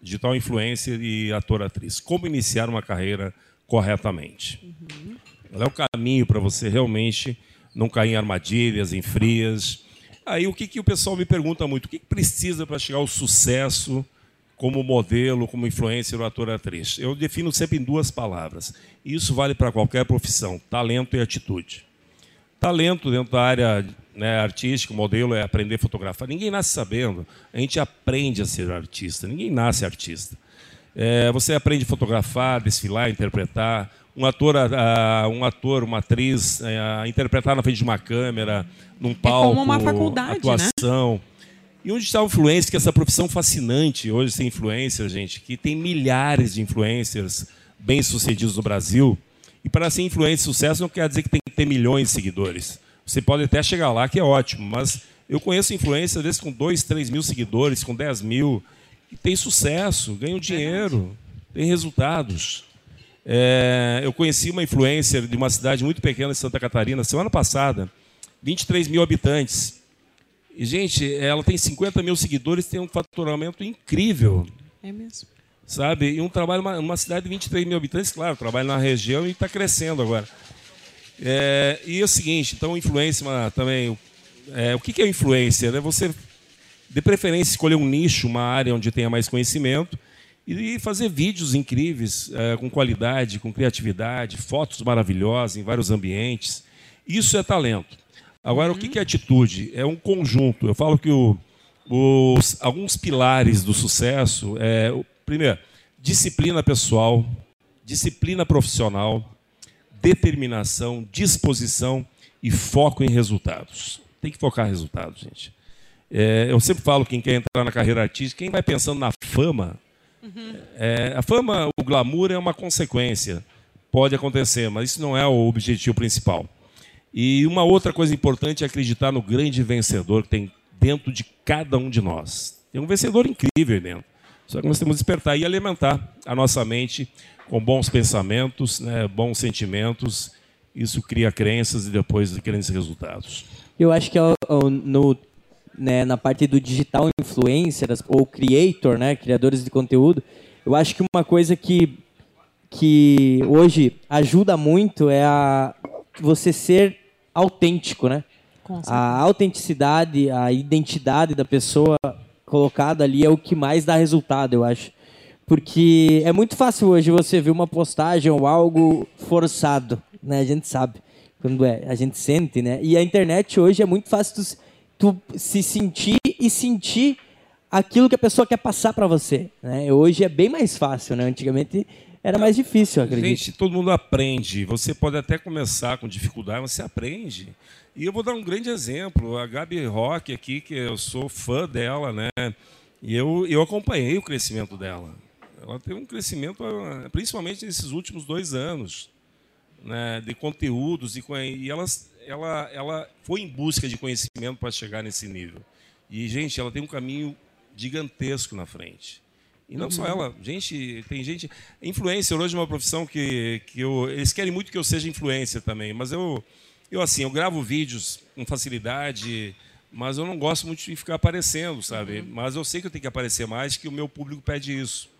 digital influencer e ator-atriz. Como iniciar uma carreira corretamente. Uhum. Qual é o caminho para você realmente não cair em armadilhas, em frias. Aí o que, que o pessoal me pergunta muito, o que, que precisa para chegar ao sucesso como modelo, como influencer ou ator-atriz? Eu defino sempre em duas palavras. Isso vale para qualquer profissão, talento e atitude. Talento dentro da área né, artístico, modelo é aprender a fotografar. Ninguém nasce sabendo. A gente aprende a ser artista. Ninguém nasce artista. É, você aprende a fotografar, desfilar, interpretar. Um ator, a, um ator, uma atriz, é, a interpretar na frente de uma câmera, num palco, é como uma faculdade, né? atuação. Né? E onde está o influencer, que é essa profissão fascinante hoje ser influencer, gente, que tem milhares de influencers bem-sucedidos no Brasil. E para ser influencer de sucesso não quer dizer que tem que ter milhões de seguidores. Você pode até chegar lá, que é ótimo, mas eu conheço influências, vezes, com 2, 3 mil seguidores, com 10 mil, e tem sucesso, ganham dinheiro, tem resultados. É, eu conheci uma influencer de uma cidade muito pequena de Santa Catarina, semana passada, 23 mil habitantes. E, gente, ela tem 50 mil seguidores, tem um faturamento incrível. É mesmo. Sabe? E um trabalho, uma, uma cidade de 23 mil habitantes, claro, trabalha na região e está crescendo agora. É, e é o seguinte, então, influência também. É, o que, é influência? É você, de preferência, escolher um nicho, uma área onde tenha mais conhecimento e fazer vídeos incríveis, é, com qualidade, com criatividade, fotos maravilhosas em vários ambientes. Isso é talento. Agora, uhum. o que é atitude? É um conjunto. Eu falo que o, os, alguns pilares do sucesso é, primeiro, disciplina pessoal, disciplina profissional, determinação, disposição e foco em resultados. Tem que focar em resultados, gente. É, eu sempre falo quem quer entrar na carreira artística, quem vai pensando na fama, uhum. é, a fama, o glamour é uma consequência. Pode acontecer, mas isso não é o objetivo principal. E uma outra coisa importante é acreditar no grande vencedor que tem dentro de cada um de nós. Tem um vencedor incrível dentro. Só que nós temos que despertar e alimentar a nossa mente com bons pensamentos, né, bons sentimentos. Isso cria crenças e depois grandes resultados. Eu acho que é no, né, na parte do digital influencer ou creator, né, criadores de conteúdo, eu acho que uma coisa que, que hoje ajuda muito é a você ser autêntico, né? A autenticidade, a identidade da pessoa colocada ali é o que mais dá resultado, eu acho. Porque é muito fácil hoje você ver uma postagem ou algo forçado, né? A gente sabe quando é, a gente sente, né? E a internet hoje é muito fácil tu, tu se sentir e sentir aquilo que a pessoa quer passar para você, né? Hoje é bem mais fácil, né? Antigamente era mais difícil, acredito. Gente, todo mundo aprende. Você pode até começar com dificuldade, mas você aprende. E eu vou dar um grande exemplo. A Gabi Rock aqui, que eu sou fã dela, né? E eu, eu acompanhei o crescimento dela. Ela teve um crescimento, ah, principalmente nesses últimos dois anos, né, de conteúdos e, e ela, ela, ela foi em busca de conhecimento para chegar nesse nível. E gente, ela tem um caminho gigantesco na frente. E não uhum. só ela, gente, tem gente. Influencer hoje é uma profissão que, que eu, eles querem muito que eu seja influencer também, mas eu, eu assim, eu gravo vídeos com facilidade, mas eu não gosto muito de ficar aparecendo, sabe? Uhum. Mas eu sei que eu tenho que aparecer mais, que o meu público pede isso.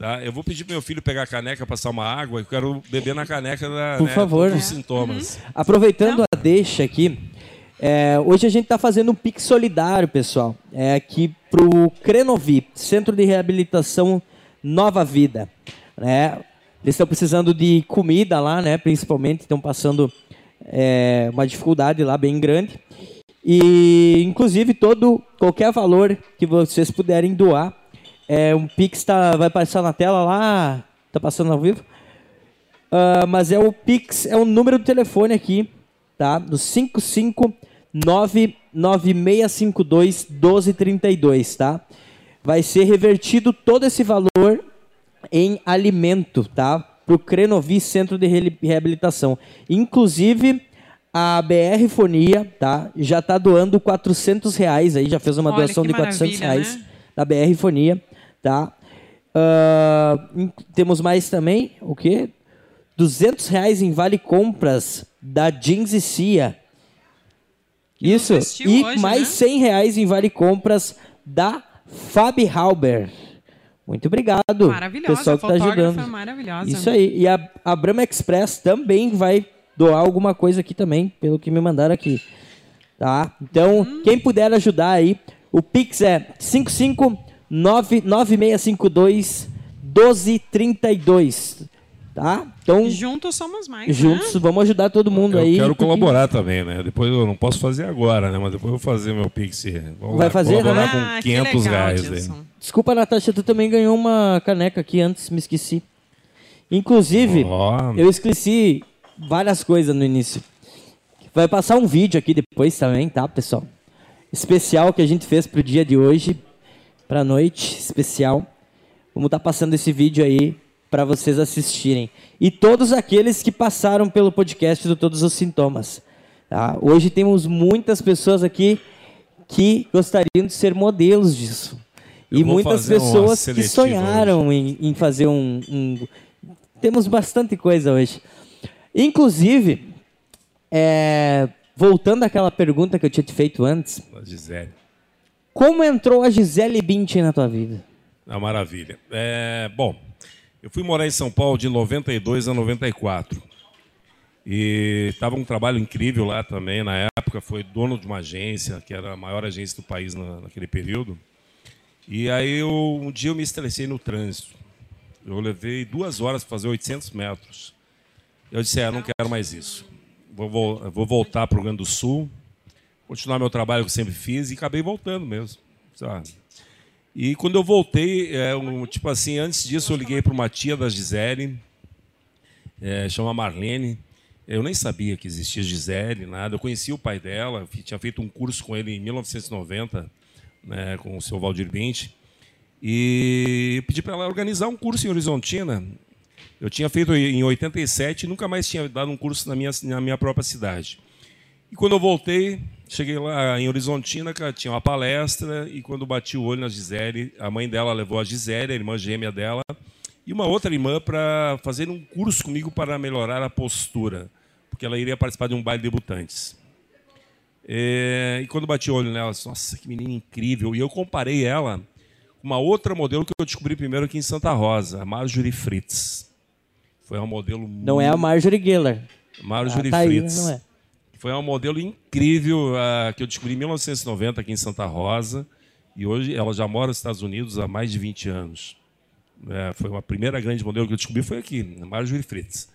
Tá? Eu vou pedir para meu filho pegar a caneca, passar uma água, eu quero beber na caneca da, Por né, favor. dos sintomas. Uhum. Aproveitando a deixa aqui, é, hoje a gente está fazendo um Pix solidário, pessoal. É aqui para o Crenovi, Centro de Reabilitação Nova Vida. Né? Eles estão precisando de comida lá, né? Principalmente, estão passando é, uma dificuldade lá bem grande. E, inclusive, todo qualquer valor que vocês puderem doar, é, um Pix tá, vai passar na tela lá, tá passando ao vivo. Uh, mas é o Pix, é o número do telefone aqui, tá? Do 55 99652 1232, tá? Vai ser revertido todo esse valor em alimento, tá? Para o Crenovi Centro de Reabilitação. Inclusive, a BR Fonia, tá? Já está doando 400 reais aí, já fez uma Olha, doação de 400 reais né? da BR Fonia, tá? Uh, temos mais também, o quê? 200 reais em vale compras da Jeans e Cia, isso. E hoje, mais né? 100 reais em vale compras da Fabi Halber. Muito obrigado. Maravilhosa, pessoal que está ajudando. Maravilhosa. Isso aí. E a, a Brahma Express também vai doar alguma coisa aqui também, pelo que me mandaram aqui. Tá? Então, hum. quem puder ajudar aí, o Pix é 5599652 1232. Tá? Então, juntos somos mais. Né? Juntos, né? vamos ajudar todo mundo eu aí. Eu quero colaborar também, né? Depois eu não posso fazer agora, né? Mas depois eu vou fazer meu Pix. Vamos Vai lá, fazer? Ah, com 500 legal, reais. Aí. Desculpa, Natasha, tu também ganhou uma caneca aqui antes, me esqueci. Inclusive, oh. eu esqueci várias coisas no início. Vai passar um vídeo aqui depois também, tá, pessoal? Especial que a gente fez pro dia de hoje, pra noite, especial. Vamos estar tá passando esse vídeo aí para vocês assistirem. E todos aqueles que passaram pelo podcast do Todos os Sintomas. Tá? Hoje temos muitas pessoas aqui que gostariam de ser modelos disso. E vou muitas pessoas que sonharam em, em fazer um, um- Temos bastante coisa hoje. Inclusive, é, voltando àquela pergunta que eu tinha te feito antes, A Gisele. Como entrou a Gisele Bündchen na tua vida? Ah, maravilha. É, bom, eu fui morar em São Paulo de 92 a 94. E estava um trabalho incrível lá também. Na época, foi dono de uma agência, que era a maior agência do país na- naquele período. E aí, eu, um dia eu me estressei no trânsito. Eu levei duas horas para fazer 800 metros. Eu disse, é, não quero mais isso. Vou, vol- vou voltar para o Rio Grande do Sul, continuar meu trabalho que eu sempre fiz e acabei voltando mesmo. Sabe? E quando eu voltei, é, um, tipo assim, antes disso eu liguei para uma tia da Gisele, é, chama Marlene. Eu nem sabia que existia Gisele, nada. Eu conhecia o pai dela, tinha feito um curso com ele em 1990, né, com o seu Valdir Bint. E pedi para ela organizar um curso em Horizontina. Eu tinha feito em 87 e nunca mais tinha dado um curso na minha, na minha própria cidade. E quando eu voltei, cheguei lá em Horizontina, cara, tinha uma palestra, e quando bati o olho na Gisele, a mãe dela levou a Gisele, a irmã gêmea dela, e uma outra irmã para fazer um curso comigo para melhorar a postura, porque ela iria participar de um baile de debutantes. É, e quando bati o olho nela, disse, nossa, que menina incrível. E eu comparei ela com uma outra modelo que eu descobri primeiro aqui em Santa Rosa, a Marjorie Fritz. Foi uma modelo Não é a Marjorie Geller. Marjorie Ah, tá aí, Fritz. não é? Foi uma modelo incrível ah, que eu descobri em 1990 aqui em Santa Rosa. E hoje ela já mora nos Estados Unidos há mais de 20 anos. É, foi uma primeira grande modelo que eu descobri foi aqui, Marjorie Fritz.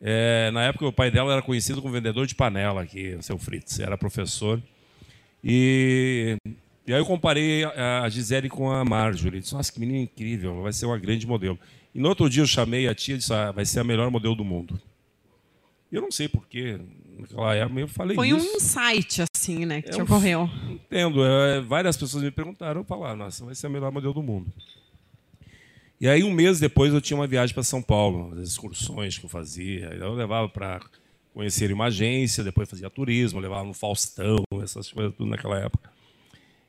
É, na época o pai dela era conhecido como vendedor de panela aqui, o seu Fritz, era professor. E, e aí eu comparei a Gisele com a Marjorie. Disse, nossa, que menina incrível, vai ser uma grande modelo. E no outro dia eu chamei a tia e disse, ah, vai ser a melhor modelo do mundo. E eu não sei porquê, naquela época eu falei Foi um isso. insight, assim, né, que É te um- ocorreu. Entendo. é, várias pessoas me perguntaram, eu falava, nossa, vai ser a melhor modelo do mundo. E aí, um mês depois, eu tinha uma viagem para São Paulo, as excursões que eu fazia. Eu levava para conhecer uma agência, depois fazia turismo, levava no Faustão, essas coisas tudo naquela época.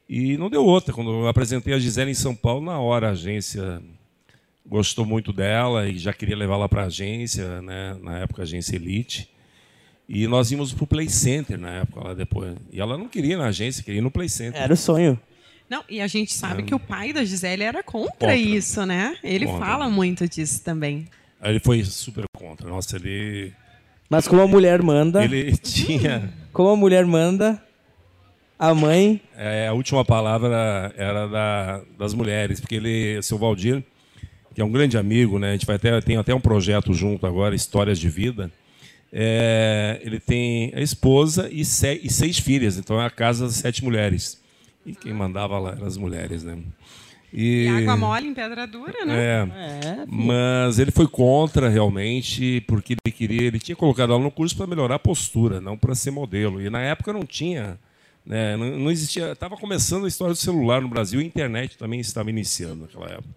E não deu outra. Quando eu apresentei a Gisele em São Paulo, na hora a agência gostou muito dela e já queria levá-la para a agência, né? na época a agência Elite. E nós íamos para o Play Center na época, lá depois. E ela não queria ir na agência, queria ir no Play Center. Era o sonho. Não, e a gente sabe que o pai da Gisele era contra, Contra. isso, né? Ele Contra. fala muito disso também. Ele foi super contra. Nossa, ele, Mas como a mulher manda, ele tinha. como a mulher manda, a mãe. é, a última palavra era da, das mulheres, porque ele, seu Valdir, que é um grande amigo, né? A gente vai até, tem até um projeto junto agora, Histórias de Vida. É, ele tem a esposa e, se- e seis filhas, então é a casa das sete mulheres. E quem mandava lá eram as mulheres, né? E água mole em pedra dura, né? É, É, Mas ele foi contra realmente, porque ele queria, ele tinha colocado ela no curso para melhorar a postura, não para ser modelo. E na época não tinha, né, não, não existia, estava começando a história do celular no Brasil, e a internet também estava iniciando naquela época.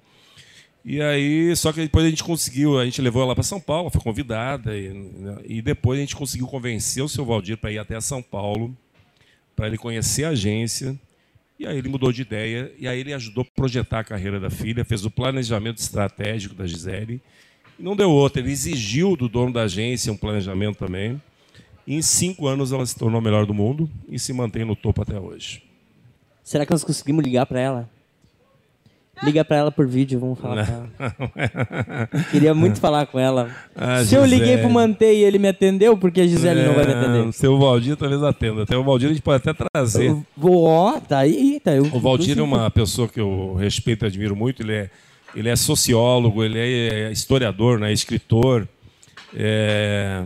E aí, só que depois a gente conseguiu, a gente levou ela para São Paulo, foi convidada e, e depois a gente conseguiu convencer o seu Valdir para ir até São Paulo, para ele conhecer a agência. E aí ele mudou de ideia, e aí ele ajudou a projetar a carreira da filha, fez o planejamento estratégico da Gisele. E não deu outra, ele exigiu do dono da agência um planejamento também. E em cinco anos ela se tornou a melhor do mundo e se mantém no topo até hoje. Será que nós conseguimos ligar pra ela? Liga pra ela por vídeo, vamos falar com ela. Queria muito falar com ela. Ah, Se eu liguei Gisele. pro Mantei e ele me atendeu, porque a Gisele não vai me É, atender? O seu Valdir talvez atenda. Até o Valdir a gente pode até trazer. Ó, tá aí, tá. Eu, O Valdir é uma pessoa que eu respeito e admiro muito. Ele é, ele é sociólogo, ele é historiador, né, escritor. É,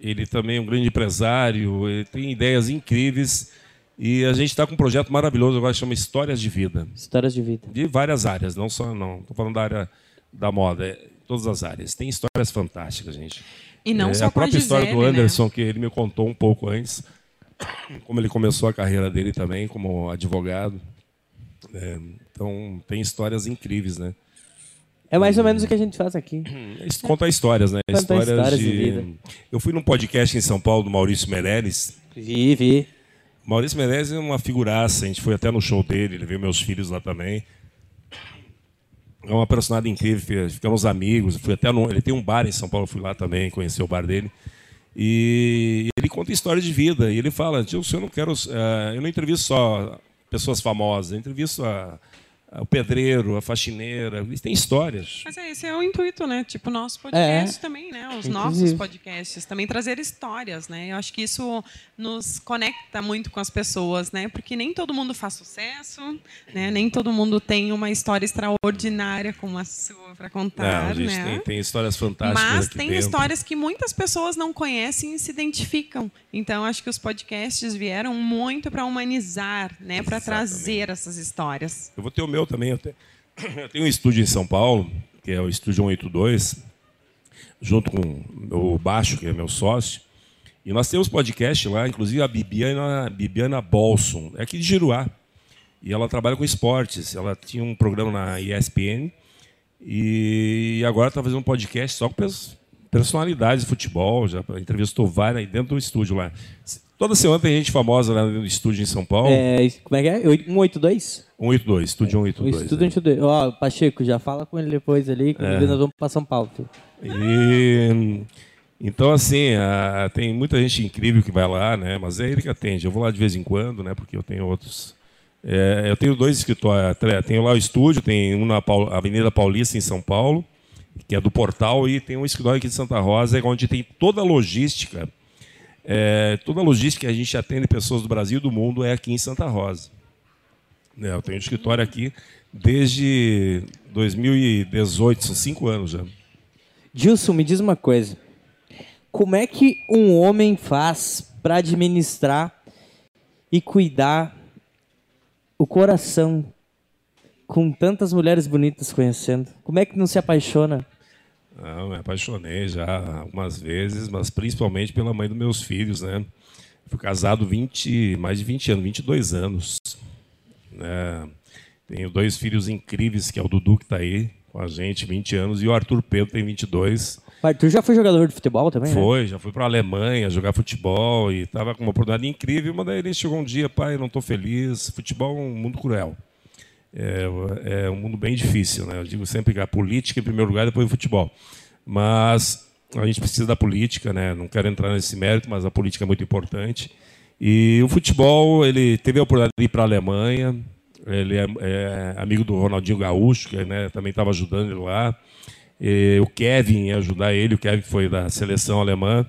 ele também é um grande empresário. Ele tem ideias incríveis. E a gente está com um projeto maravilhoso agora que chama Histórias de Vida. Histórias de vida. De várias áreas, não só não. Estou falando da área da moda, é, todas as áreas. Tem histórias fantásticas, gente. E não É, só a com a própria história do né? Anderson, que ele me contou um pouco antes, como ele começou a carreira dele também como advogado. É, então tem histórias incríveis, né? É mais ou menos o que a gente faz aqui. Isso Conta histórias, né? Conta histórias de de. vida. Eu fui num podcast em São Paulo do Maurício Meirelles. Vi, vi. Maurício Meirelles é uma figuraça, a gente foi até no show dele, ele veio meus filhos lá também. é uma personagem incrível, ficamos amigos. Fui até no, ele tem um bar em São Paulo, fui lá também, conheci o bar dele. E ele conta história de vida. E ele fala: Tio, eu não quero. Uh, eu não entrevisto só pessoas famosas, eu entrevisto a o pedreiro, a faxineira, eles têm histórias. Mas é, esse é o intuito, né? Tipo, nosso podcast é. também, né? Os nossos podcasts também trazer histórias, né? Eu acho que isso nos conecta muito com as pessoas, né? Porque nem todo mundo faz sucesso, né? Nem todo mundo tem uma história extraordinária como a sua para contar, não, a gente né? Tem, tem histórias fantásticas Mas tem dentro. histórias que muitas pessoas não conhecem e se identificam. Então, acho que os podcasts vieram muito para humanizar, né? Para trazer essas histórias. Eu vou ter o meu meu também. Eu tenho, eu tenho um estúdio em São Paulo, que é o Estúdio 182, junto com o Baixo, que é meu sócio. E nós temos podcast lá, inclusive a Bibiana, Bibiana Bolson, é aqui de Giruá. E ela trabalha com esportes. Ela tinha um programa na ESPN e agora está fazendo um podcast só com personalidades de futebol. Já entrevistou várias aí dentro do estúdio lá. Toda semana tem gente famosa lá no estúdio em São Paulo. É, como é que é? 182? 182, estúdio 182. O estúdio 182. Ó, Pacheco, já fala com ele depois ali, que é. nós vamos para São Paulo. Filho. E, então, assim, a, tem muita gente incrível que vai lá, né? Mas é ele que atende. Eu vou lá de vez em quando, né? Porque eu tenho outros. É, eu tenho dois escritórios. Tenho lá o estúdio, tem um na Avenida Paulista, em São Paulo, que é do Portal, e tem um escritório aqui de Santa Rosa, onde tem toda a logística é, toda a logística que a gente atende pessoas do Brasil e do mundo é aqui em Santa Rosa. É, eu tenho um escritório aqui desde 2018, são cinco anos já. Gilson, me diz uma coisa. Como é que um homem faz para administrar e cuidar o coração com tantas mulheres bonitas conhecendo? Como é que não se apaixona? Não, me apaixonei já algumas vezes, mas principalmente pela mãe dos meus filhos, né? Fui casado 20, mais de 20 anos, 22 anos. Né? Tenho dois filhos incríveis, que é o Dudu, que está aí com a gente, 20 anos, e o Arthur Pedro tem 22. O Arthur já foi jogador de futebol também, né? Foi, né? já fui para a Alemanha jogar futebol e estava com uma oportunidade incrível, mas daí ele chegou um dia, pai, não estou feliz, futebol é um mundo cruel é, é um mundo bem difícil. Né? Eu digo sempre que a política em primeiro lugar, depois o futebol. Mas a gente precisa da política, né? não quero entrar nesse mérito, mas a política é muito importante. E o futebol, ele teve a oportunidade de ir para a Alemanha, ele é, é, amigo do Ronaldinho Gaúcho, que né, também estava ajudando ele lá. E o Kevin ia ajudar ele, o Kevin foi da seleção alemã.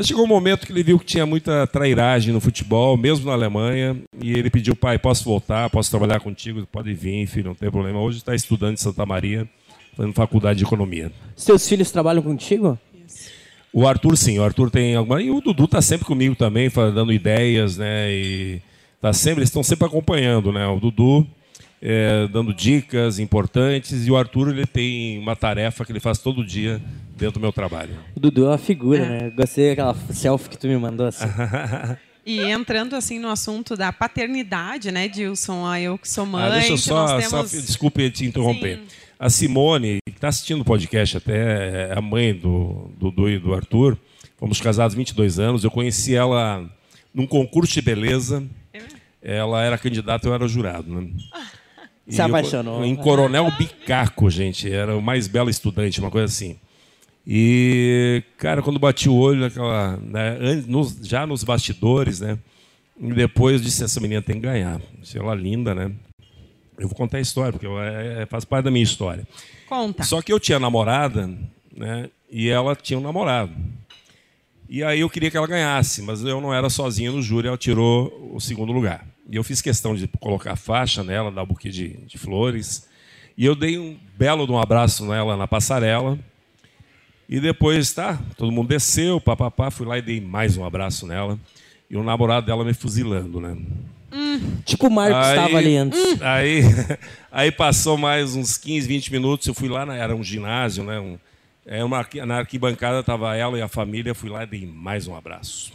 Mas chegou um momento que ele viu que tinha muita trairagem no futebol, mesmo na Alemanha, e ele pediu, pai, posso voltar, posso trabalhar contigo, pode vir, filho, não tem problema. Hoje está estudando em Santa Maria, fazendo faculdade de economia. Seus filhos trabalham contigo? O Arthur, sim, o Arthur tem alguma. E o Dudu está sempre comigo também, dando ideias, né? E tá sempre, eles estão sempre acompanhando, né? O Dudu é, dando dicas importantes e o Arthur ele tem uma tarefa que ele faz todo dia dentro do meu trabalho. O Dudu é uma figura, é. né? Gostei daquela selfie que tu me mandou assim. E entrando assim no assunto da paternidade, né, Dilson? Ah, eu que sou mãe. Ah, deixa eu só, temos... só, desculpe te interromper. Sim. A Simone, que está assistindo o podcast até, é a mãe do Dudu e do Arthur. Fomos casados 22 anos. Eu conheci ela num concurso de beleza. É ela era candidata, eu era jurado. Né? Se apaixonou. Em Coronel Bicaco, gente. Era o mais belo estudante, uma coisa assim. E, cara, quando bati o olho naquela. Né, nos, já nos bastidores, né? E depois disse: essa menina tem que ganhar. Se ela é linda, né? Eu vou contar a história, porque é, é, faz parte da minha história. Conta. Só que eu tinha namorada, né? E ela tinha um namorado. E aí eu queria que ela ganhasse, mas eu não era sozinho no júri, ela tirou o segundo lugar. E eu fiz questão de colocar faixa nela, dar um buquê de, de flores. E eu dei um belo de um abraço nela na passarela. E depois, tá, todo mundo desceu, papapá, fui lá e dei mais um abraço nela. E o namorado dela me fuzilando, né? Hum, tipo o Marcos estava ali antes. Hum. Aí, aí passou mais uns 15, 20 minutos, eu fui lá, na, era um ginásio, né? Um, é uma, na arquibancada estava ela e a família, fui lá e dei mais um abraço.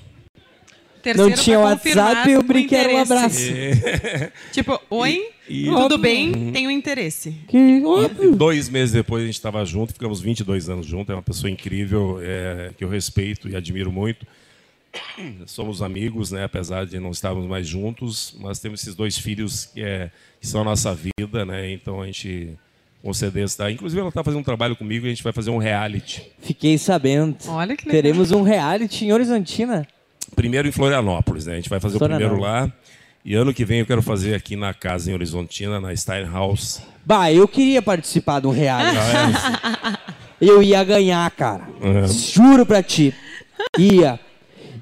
Terceiro não tinha WhatsApp e o brinque era um abraço. É. tipo, oi, e, e, tudo bem, uhum. tenho interesse. Que óbvio. Dois meses depois a gente estava junto, ficamos 22 anos juntos. É uma pessoa incrível, é, que eu respeito e admiro muito. Somos amigos, né, apesar de não estarmos mais juntos, mas temos esses dois filhos que, é, que são a nossa vida, né, então a gente conceder essa. Inclusive, ela está fazendo um trabalho comigo e a gente vai fazer um reality. Fiquei sabendo. Olha que legal. Teremos um reality em Horizontina. Primeiro em Florianópolis, né? A gente vai fazer o primeiro lá. E ano que vem eu quero fazer aqui na casa em Horizontina, na Steinhaus. Bah, eu queria participar um reality. Ah, Eu ia ganhar, cara. Uhum. Juro pra ti. Ia.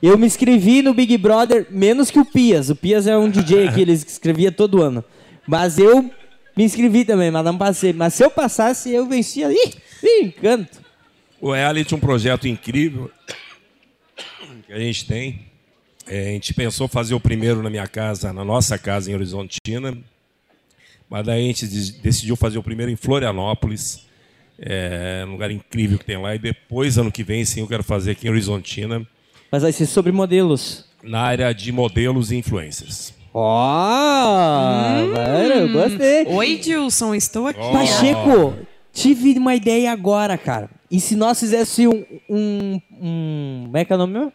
Eu me inscrevi no Big Brother menos que o Pias. O Pias é um DJ que ele escrevia todo ano. Mas eu me inscrevi também, mas não passei. Mas se eu passasse, eu vencia. Ih, ih encanto. O reality é um projeto incrível que a gente tem. É, a gente pensou fazer o primeiro na minha casa, na nossa casa em Horizontina, mas daí a gente decidiu fazer o primeiro em Florianópolis, é, um lugar incrível que tem lá, e depois, ano que vem, sim, eu quero fazer aqui em Horizontina, Mas vai ser sobre modelos. na área de modelos e influencers. Ó, mano, eu gostei. Oi, Dilson, estou aqui. Ó. Pacheco, tive uma ideia agora, cara. E se nós fizéssemos um, um, um- Como é que é o nome meu?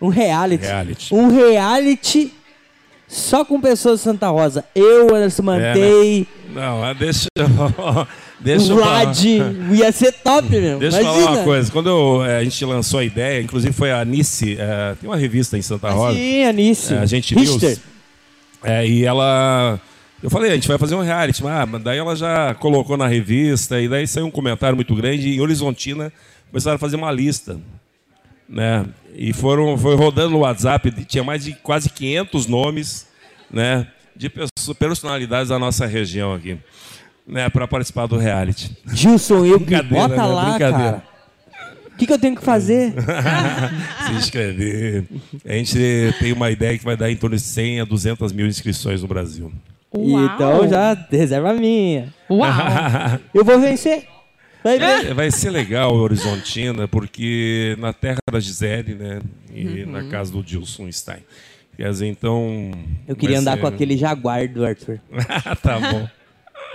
Um reality. Reality. Um reality só com pessoas de Santa Rosa. Eu, Anderson Mantei, Não, mas deixa, eu- deixa o eu. Vlad. Ia ser top, meu. Deixa eu Imagina. falar uma coisa. Quando eu, eh, a gente lançou a ideia, inclusive foi a Nice, eh, tem uma revista em Santa Rosa. Sim, Anice. É, a gente Richter. News. É, e ela. Eu falei, a gente vai fazer um reality, ah, mas daí ela já colocou na revista, e daí saiu um comentário muito grande, e em Horizontina começaram a fazer uma lista. Né? E foram, foi rodando no WhatsApp, tinha mais de quase 500 nomes né, de personalidades da nossa região aqui. Né, para participar do reality. Gilson, eu bota né? lá, Brincadeira. cara. O que, que eu tenho que fazer? Se inscrever. A gente tem uma ideia que vai dar em torno de 100 a 200 mil inscrições no Brasil. Uau. Então já reserva a minha. Uau. Eu vou vencer. Vai ver. É, Vai ser legal Horizontina, porque na terra da Gisele, né? E na casa do Gilson Stein. Quer dizer, então. Eu queria andar ser- com aquele jaguar do Arthur. tá bom.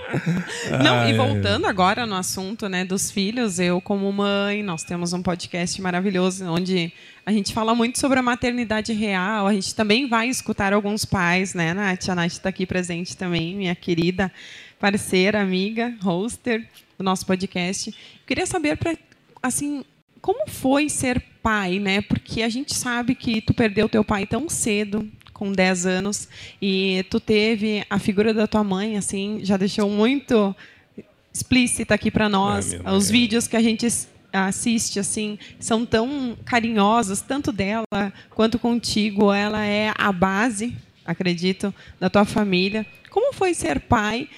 Não, Ah, e é. voltando agora no assunto né, dos filhos, eu como mãe, nós temos um podcast maravilhoso onde a gente fala muito sobre a maternidade real. A gente também vai escutar alguns pais, né, Nath? A Nath está aqui presente também, minha querida parceira, amiga, hoster do nosso podcast. Eu queria saber para assim, como foi ser pai, né? Porque a gente sabe que tu perdeu teu pai tão cedo, com 10 anos, e tu teve a figura da tua mãe, assim, já deixou muito explícita aqui para nós. Mãe Os é- vídeos que a gente assiste, assim, são tão carinhosos, tanto dela quanto contigo. Ela é a base, acredito, da tua família. Como foi ser pai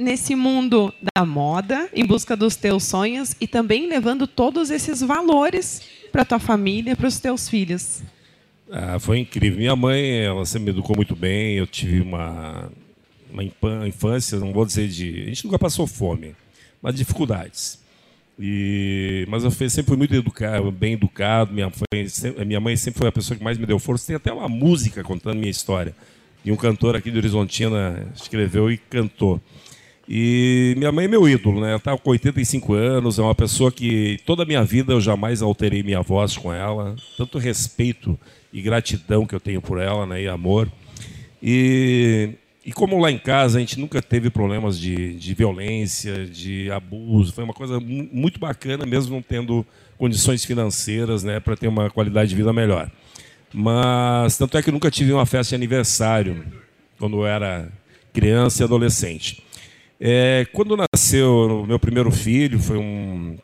nesse mundo da moda, em busca dos teus sonhos e também levando todos esses valores para tua família, para os teus filhos? Ah, foi incrível. Minha mãe, ela sempre me educou muito bem. Eu tive uma, uma infância, não vou dizer de. A gente nunca passou fome, mas dificuldades. E, mas eu sempre fui muito educado, bem educado. Minha, foi, minha mãe sempre foi a pessoa que mais me deu força. Tem até uma música contando minha história. E um cantor aqui de Horizontina escreveu e cantou. E minha mãe é meu ídolo, né? Ela está com 85 anos, é uma pessoa que toda a minha vida eu jamais alterei minha voz com ela. Tanto respeito e gratidão que eu tenho por ela, né? E amor. E, e como lá em casa a gente nunca teve problemas de, de violência, de abuso, foi uma coisa mu- muito bacana, mesmo não tendo condições financeiras, né? Para ter uma qualidade de vida melhor. Mas tanto é que nunca tive uma festa de aniversário quando eu era criança e adolescente. É, quando nasceu o meu primeiro filho, foi um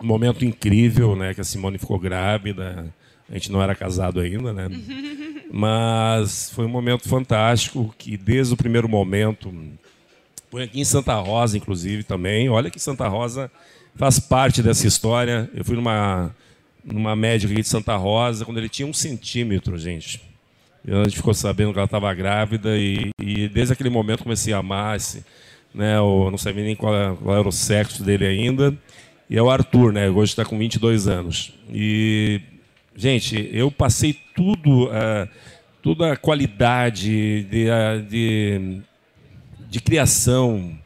momento incrível, né? Que a Simone ficou grávida. A gente não era casado ainda, né? Mas foi um momento fantástico que desde o primeiro momento, foi aqui em Santa Rosa, inclusive, também. Olha que Santa Rosa faz parte dessa história. Eu fui numa, numa médica aqui de Santa Rosa, quando ele tinha um centímetro, gente. E a gente ficou sabendo que ela estava grávida e, e desde aquele momento comecei a amar esse, né, eu não sabia nem qual, era- qual era o sexo dele ainda. E é o Arthur, né, hoje está com 22 anos. E, gente, eu passei tudo, ah, toda a qualidade de, ah, de, de criação,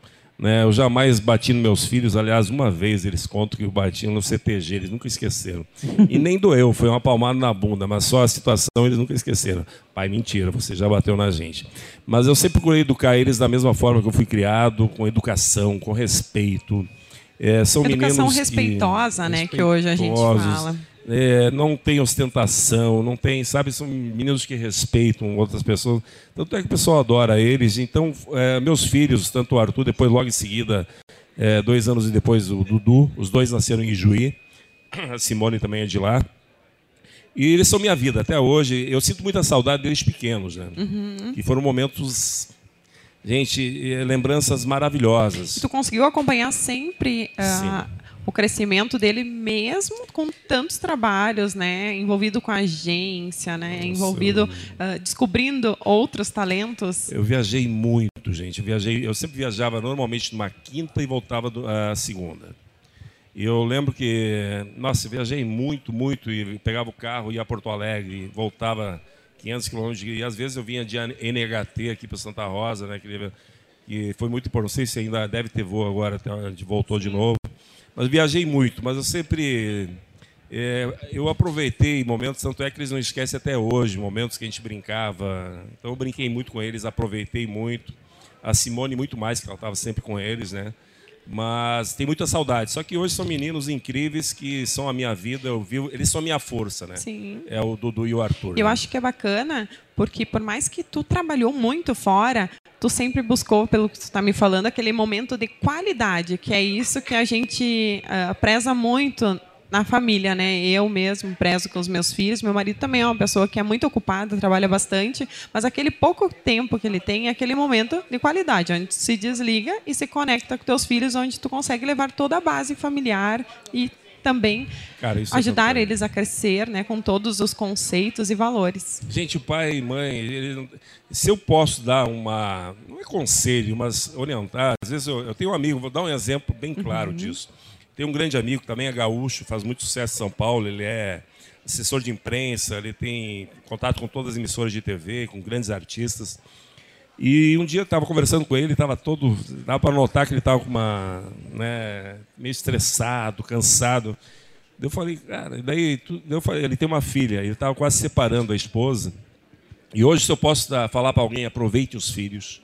Né? Eu jamais bati nos meus filhos, aliás, uma vez eles contam que eu bati no CTG, eles nunca esqueceram. E nem doeu, foi uma palmada na bunda, mas só a situação eles nunca esqueceram. Pai, mentira, você já bateu na gente. Mas eu sempre procurei educar eles da mesma forma que eu fui criado, com educação, com respeito. É, são Educação meninos respeitosa, que, né, que hoje a gente fala. É, não tem ostentação, não tem, sabe, são meninos que respeitam outras pessoas. Tanto é que o pessoal adora eles. Então, é, meus filhos, tanto o Arthur, depois logo em seguida, é, dois anos depois o Dudu, os dois nasceram em Ijuí. A Simone também é de lá. E eles são minha vida até hoje. Eu sinto muita saudade deles pequenos, né? Uhum. Que foram momentos Gente, é, lembranças maravilhosas. E tu conseguiu acompanhar sempre uh, o crescimento dele, mesmo com tantos trabalhos, né? Envolvido com a agência, né? Nossa, envolvido uh, descobrindo outros talentos. Eu viajei muito, gente. Eu viajei. Eu sempre viajava normalmente numa quinta e voltava a uh, segunda. E eu lembro que, nossa, eu viajei muito, muito e pegava o carro, ia a Porto Alegre, voltava 500 quilômetros. E às vezes eu vinha de NHT aqui para Santa Rosa, né? Que, foi muito importante. Não sei se ainda deve ter voo agora, até a gente voltou de novo. Mas viajei muito, mas eu sempre. É, eu aproveitei momentos, tanto é que eles não esquecem até hoje, momentos que a gente brincava. Então eu brinquei muito com eles, aproveitei muito. A Simone muito mais, que ela estava sempre com eles, né? Mas tem muita saudade. Só que hoje são meninos incríveis que são a minha vida, eu vivo, eles são a minha força, né? Sim. É o Dudu e o Arthur. Eu né? acho que é bacana, porque por mais que tu trabalhou muito fora, tu sempre buscou, pelo que tu está me falando, aquele momento de qualidade, que é isso que a gente uh, preza muito na família, né? Eu mesmo prezo com os meus filhos. Meu marido também é uma pessoa que é muito ocupada, trabalha bastante, mas aquele pouco tempo que ele tem é aquele momento de qualidade, onde se desliga e se conecta com teus filhos, onde tu consegue levar toda a base familiar e também Cara, é ajudar é eles a crescer, né, com todos os conceitos e valores. Gente, o pai e mãe, ele, se eu posso dar uma, não é conselho, mas orientar, às vezes eu, eu tenho um amigo, vou dar um exemplo bem claro uhum. disso tem um grande amigo, também é gaúcho, faz muito sucesso em São Paulo, ele é assessor de imprensa, ele tem contato com todas as emissoras de TV, com grandes artistas. E um dia eu estava conversando com ele, estava todo. dava para notar que ele estava com uma. Né, meio estressado, cansado. Eu falei, cara, daí tu, eu falei, ele tem uma filha, ele estava quase separando a esposa. E hoje, se eu posso falar para alguém, aproveite os filhos.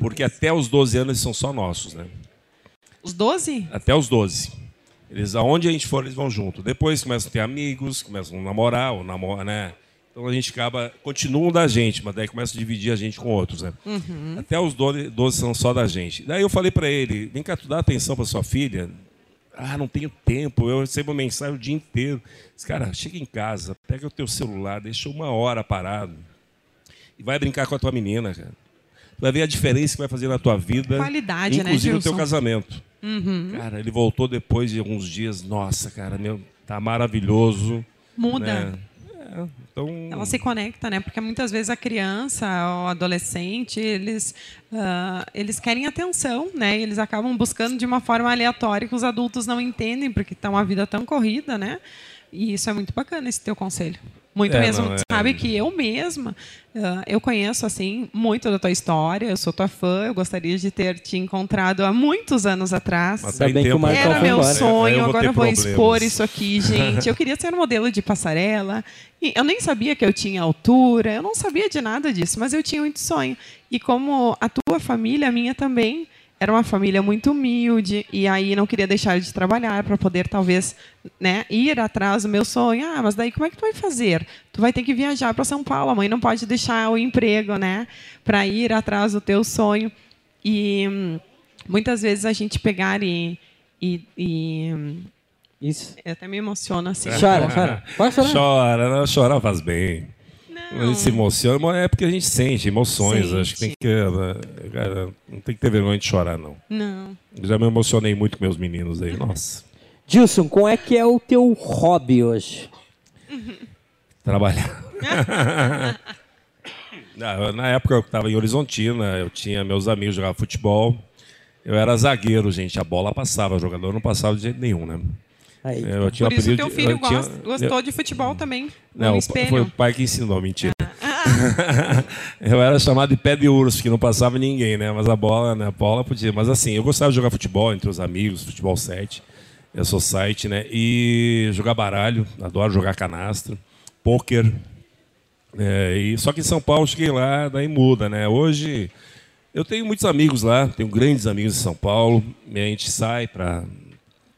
Porque até os 12 anos eles são só nossos, né? Os 12? Até os 12. Eles, aonde a gente for, eles vão junto. Depois começam a ter amigos, começam a namorar, ou namorar, né? Então a gente acaba, continuam da gente, mas daí começa a dividir a gente com outros, né? Uhum. Até os 12, 12 são só da gente. Daí eu falei para ele, vem cá, tu dá atenção para sua filha? Ah, não tenho tempo, eu recebo mensagem o dia inteiro. Diz, cara, chega em casa, pega o teu celular, deixa uma hora parado e vai brincar com a tua menina, cara. Tu vai ver a diferença que vai fazer na tua vida. Qualidade, né, inclusive né, no teu casamento. Uhum. Cara, ele voltou depois de alguns dias. Nossa, cara, meu, tá maravilhoso. Muda. Né? É, então... Ela se conecta, né? Porque muitas vezes a criança ou adolescente, eles, uh, eles querem atenção, né? E eles acabam buscando de uma forma aleatória que os adultos não entendem, porque está uma vida tão corrida, né? E isso é muito bacana, esse teu conselho. Muito é, mesmo. Não, é... Sabe que eu mesma, uh, eu conheço assim muito da tua história, eu sou tua fã, eu gostaria de ter te encontrado há muitos anos atrás. Mas bem que o Era meu embora. sonho, eu agora eu vou problemas. expor isso aqui, gente. Eu queria ser modelo de passarela. E eu nem sabia que eu tinha altura, eu não sabia de nada disso, mas eu tinha muito sonho. E como a tua família, a minha também, era uma família muito humilde e aí não queria deixar de trabalhar para poder talvez né, ir atrás do meu sonho. Ah, mas daí como é que tu vai fazer? Tu vai ter que viajar para São Paulo. A mãe não pode deixar o emprego, né, para ir atrás do teu sonho. E hum, muitas vezes a gente pegar e, e, e isso. Eu até me emociono assim. Chora, chora. Pode chorar. Chora, não, chorar faz bem. A gente se emociona, é porque a gente sente emoções. Sente. Acho que tem que. Né, cara, não tem que ter vergonha de chorar, não. Não. já me emocionei muito com meus meninos aí. Nossa. Gilson, qual é que é o teu hobby hoje? Trabalhar. Na época eu estava em Horizontina, eu tinha meus amigos jogavam futebol. Eu era zagueiro, gente. A bola passava, o jogador não passava de jeito nenhum, né? Aí. É, eu tinha Por isso teu filho gosta, gostou eu... de futebol também. Não, foi o pai que ensinou, mentira. Ah. eu era chamado de pé de urso, que não passava ninguém, né? Mas a bola, né? A bola podia. Mas assim, eu gostava de jogar futebol entre os amigos, futebol 7, eu sou site, né? E jogar baralho, adoro jogar canastra, pôquer. É, e, só que em São Paulo cheguei lá, daí muda, né? Hoje eu tenho muitos amigos lá, tenho grandes amigos em São Paulo, a gente sai para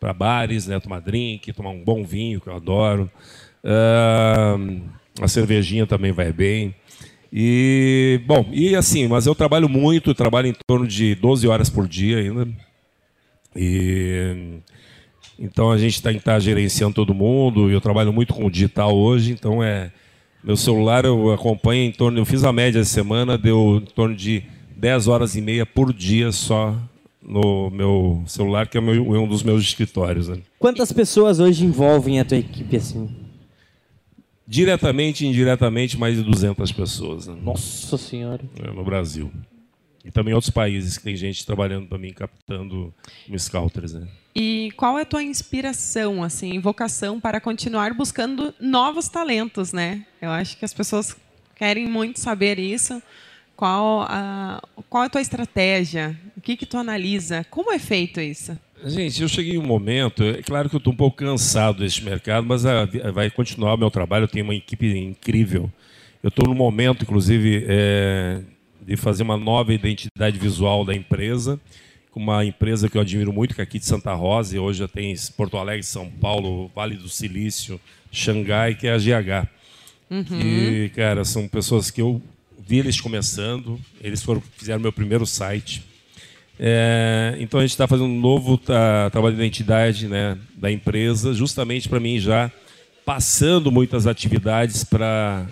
para bares, né, tomar drink, tomar um bom vinho, que eu adoro. Uh, a cervejinha também vai bem. E, bom, e assim, mas eu trabalho muito, trabalho em torno de 12 horas por dia ainda. E então a gente está tá gerenciando todo mundo, eu trabalho muito com o digital hoje, então é meu celular eu acompanho em torno, eu fiz a média essa semana, deu em torno de 10 horas e meia por dia só no meu celular, que é um dos meus escritórios. Né? Quantas pessoas hoje envolvem a tua equipe assim? Diretamente e indiretamente, mais de 200 pessoas. Né? Nossa Senhora. É, no Brasil. E também outros países que tem gente trabalhando para mim, captando scouters. Né? E qual é a tua inspiração, assim, vocação para continuar buscando novos talentos, né? Eu acho que as pessoas querem muito saber isso. Qual a, qual é a tua estratégia? O que, que tu analisa? Como é feito isso? Gente, eu cheguei em um momento, é claro que eu estou um pouco cansado desse mercado, mas a, vai continuar o meu trabalho, eu tenho uma equipe incrível. Eu estou no momento, inclusive, é, de fazer uma nova identidade visual da empresa, com uma empresa que eu admiro muito, que é aqui de Santa Rosa, e hoje já tem Porto Alegre, São Paulo, Vale do Silício, Xangai, que é a GH. Uhum. E, cara, são pessoas que eu vi eles começando, eles foram, fizeram meu primeiro site. É, então a gente está fazendo um novo tá, trabalho de identidade né, da empresa, justamente para mim já passando muitas atividades para.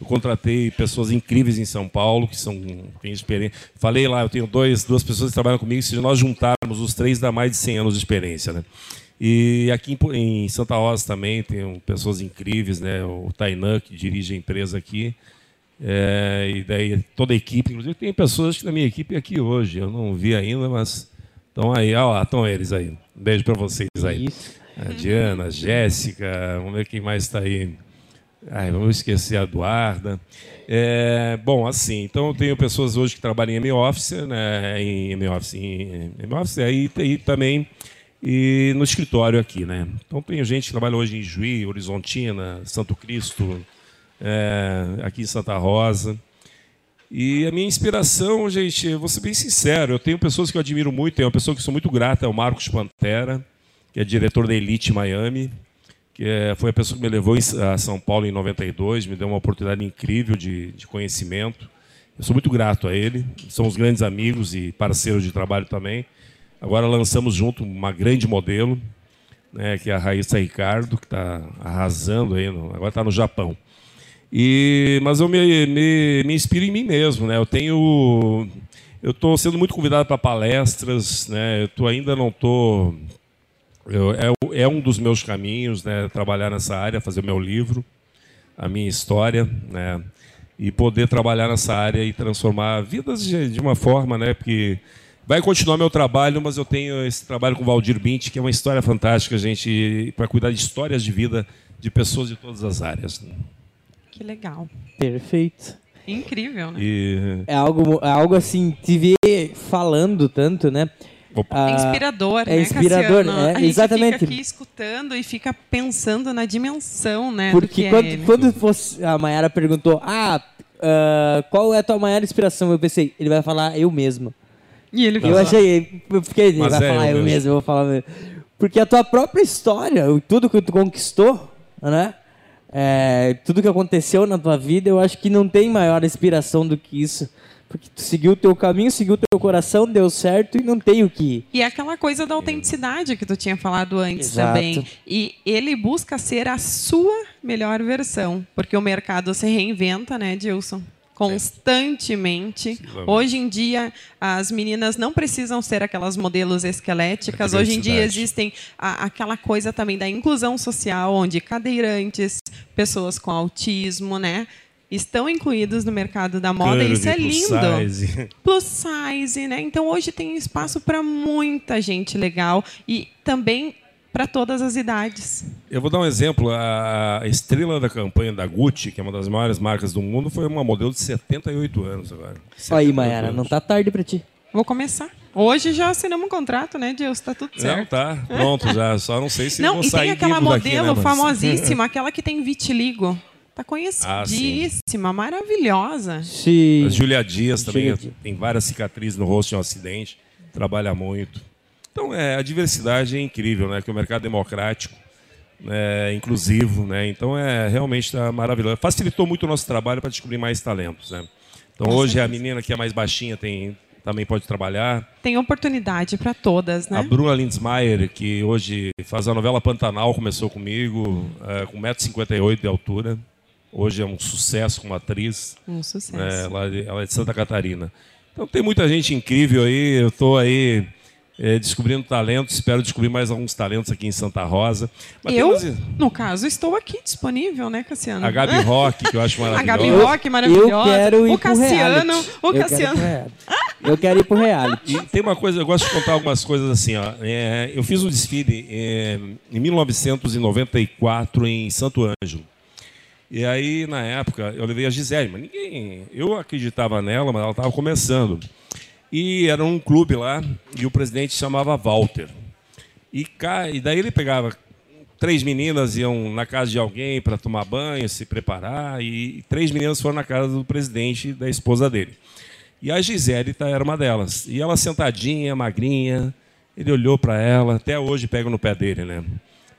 Eu contratei pessoas incríveis em São Paulo, que são têm experiência. Falei lá, eu tenho dois, duas pessoas que trabalham comigo, se nós juntarmos os três, dá mais de 100 anos de experiência. Né? E aqui em, Santa Rosa também tem pessoas incríveis, né? o Tainan, que dirige a empresa aqui. É, e daí toda a equipe, inclusive tem pessoas que na minha equipe aqui hoje, eu não vi ainda, mas estão aí, lá, estão eles aí. Um beijo para vocês aí. A Diana, a Jéssica, vamos ver quem mais está aí. Ai, vamos esquecer a Eduarda. É, bom, assim, então eu tenho pessoas hoje que trabalham em M-Office, né, em M-Office, em M-Office, aí tem também e no escritório aqui, né. Então tem gente que trabalha hoje em Juí, Horizontina, Santo Cristo, é, aqui em Santa Rosa. E a minha inspiração, gente, vou ser bem sincero, eu tenho pessoas que eu admiro muito, tem uma pessoa que sou muito grata, é o Marcos Pantera, que é diretor da Elite Miami, que é, foi a pessoa que me levou a São Paulo em 92, me deu uma oportunidade incrível de, de conhecimento. Eu sou muito grato a ele, somos grandes amigos e parceiros de trabalho também. Agora lançamos junto uma grande modelo, né, que é a Raíssa Ricardo, que está arrasando aí, no, agora está no Japão. E, mas eu me, me, me inspiro em mim mesmo, né? Eu tenho, eu estou sendo muito convidado para palestras, né? Eu tô, ainda não estou, é, é um dos meus caminhos, né? Trabalhar nessa área, fazer meu livro, a minha história, né? E poder trabalhar nessa área e transformar vidas de, de uma forma, né? Porque vai continuar meu trabalho, mas eu tenho esse trabalho com o Valdir Bint, que é uma história fantástica, gente, para cuidar de histórias de vida de pessoas de todas as áreas. Que legal. Perfeito. Incrível, né? E... É, algo, é algo assim, te ver falando tanto, né? Ah, é inspirador, é né, inspirador, Cassiano? é, exatamente. fica aqui escutando e fica pensando na dimensão, né? Porque quando, é quando fosse, a Mayara perguntou, ah, uh, qual é a tua maior inspiração? Eu pensei, ele vai falar eu mesmo. E ele Eu achei, eu fiquei, ele vai é falar eu mesmo. mesmo, eu vou falar mesmo. Porque a tua própria história, tudo que tu conquistou, né? É, tudo que aconteceu na tua vida, eu acho que não tem maior inspiração do que isso. Porque tu seguiu o teu caminho, seguiu o teu coração, deu certo e não tem o que. E é aquela coisa da autenticidade que tu tinha falado antes Exato. também. E ele busca ser a sua melhor versão. Porque o mercado se reinventa, né, Dilson? Constantemente. Hoje em dia, as meninas não precisam ser aquelas modelos esqueléticas. Hoje em dia existem a, aquela coisa também da inclusão social, onde cadeirantes, pessoas com autismo, né? Estão incluídos no mercado da moda e isso é lindo. Plus size. plus size, né? Então hoje tem espaço para muita gente legal e também para todas as idades. Eu vou dar um exemplo. A estrela da campanha da Gucci, que é uma das maiores marcas do mundo, foi uma modelo de 78 anos agora. Olha aí, Mayara, não tá tarde para ti. Vou começar. Hoje já assinamos um contrato, né, Deus? Tá tudo certo. Não, tá. Pronto, já. Só não sei se não, e sair tem aquela vivo daqui, modelo né, mas- famosíssima, aquela que tem vitiligo. Tá Ah, conhecidíssima, maravilhosa. Se... A Julia Dias também Julia tem várias cicatrizes no rosto em um acidente, trabalha muito. Então, é, a diversidade é incrível, né? Que o mercado democrático, é, inclusivo, né? Então, é realmente tá maravilhoso. Facilitou muito o nosso trabalho para descobrir mais talentos, né? Então, hoje a menina que é mais baixinha tem, também pode trabalhar. Tem oportunidade para todas, A né? Bruna Lindsmeyer, que hoje faz a novela Pantanal, começou comigo, é, com 1,58m de altura. Hoje é um sucesso como atriz. Um sucesso. É, ela, ela é de Santa Catarina. Então tem muita gente incrível aí. Eu estou aí é, descobrindo talentos. Espero descobrir mais alguns talentos aqui em Santa Rosa. Mas Eu, umas- no caso, estou aqui disponível, né, Cassiano? a Gabi Rock, que eu acho A maravilhosa. Gabi Rock, maravilhosa. Eu quero ir o Cassiano, reality. o Eu quero ir Cassiano. pro reality. Eu quero ir pro reality. E tem uma coisa, eu gosto de contar algumas coisas assim. Ó. É, eu fiz um desfile é, em 1994 em Santo Ângelo. E aí, na época, eu levei a Gisele, mas ninguém. Eu acreditava nela, mas ela estava começando. E era um clube lá, e o presidente chamava Walter. E, e daí ele pegava três meninas iam na casa de alguém para tomar banho, se preparar, e três meninas foram na casa do presidente da esposa dele. E a Gisele tá- era uma delas. E ela sentadinha, magrinha, ele olhou para ela, até hoje pega no pé dele, né?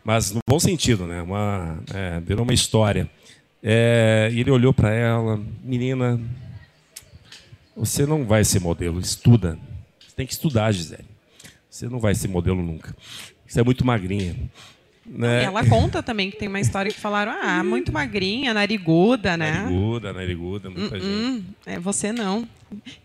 Mas no bom sentido, né? Uma, é, virou uma história. É, ele olhou para ela, menina, você não vai ser modelo, estuda. Você tem que estudar, Gisele. Você não vai ser modelo nunca. Você é muito magrinha. Né? Ela conta também que tem uma história que falaram, ah, muito magrinha, nariguda, né? Nariguda, nariguda, muita gente. Hum, é, você não.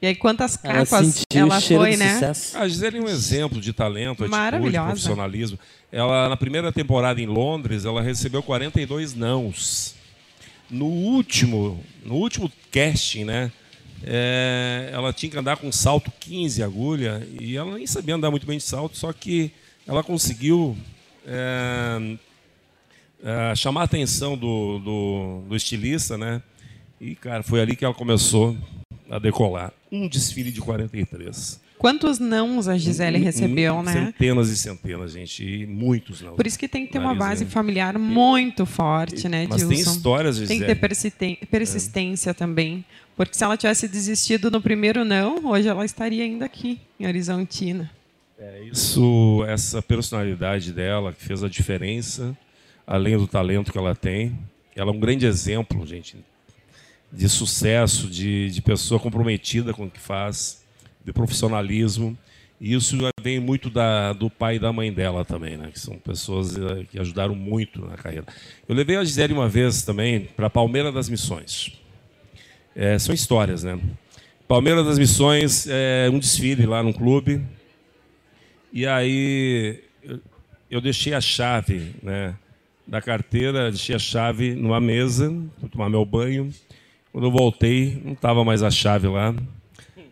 E aí, quantas Ela capas sentiu ela o cheiro foi, né? sucesso. A Gisele é um exemplo de talento, atitude, Maravilhosa. profissionalismo. Ela, na primeira temporada em Londres, ela recebeu 42 nãos. No último, no último casting, né? É, ela tinha que andar com salto 15 agulha e ela nem sabia andar muito bem de salto, só que ela conseguiu é, é, chamar a atenção do, do, do estilista, né? E, cara, foi ali que ela começou a decolar. Um desfile de 43. Quantos nãos a Gisele recebeu, né? Centenas e centenas, gente. E muitos não. Por isso que tem que ter uma base né? familiar muito forte, né, Mas tem histórias, Tem que Gisele. ter persistência também. Porque se ela tivesse desistido no primeiro não, hoje ela estaria ainda aqui, em Horizontina. É isso, essa personalidade dela que fez a diferença, além do talento que ela tem. Ela é um grande exemplo, gente, de sucesso, de, de pessoa comprometida com o que faz, de profissionalismo. E isso vem muito da, do pai e da mãe dela também, né? Que são pessoas eh, que ajudaram muito na carreira. Eu levei a Gisele uma vez também para Palmeira das Missões. É, são histórias, né? Palmeiras das Missões, é, um desfile lá num clube. E aí eu, eu deixei a chave né, da carteira, deixei a chave numa mesa, fui tomar meu banho. Quando eu voltei, não estava mais a chave lá.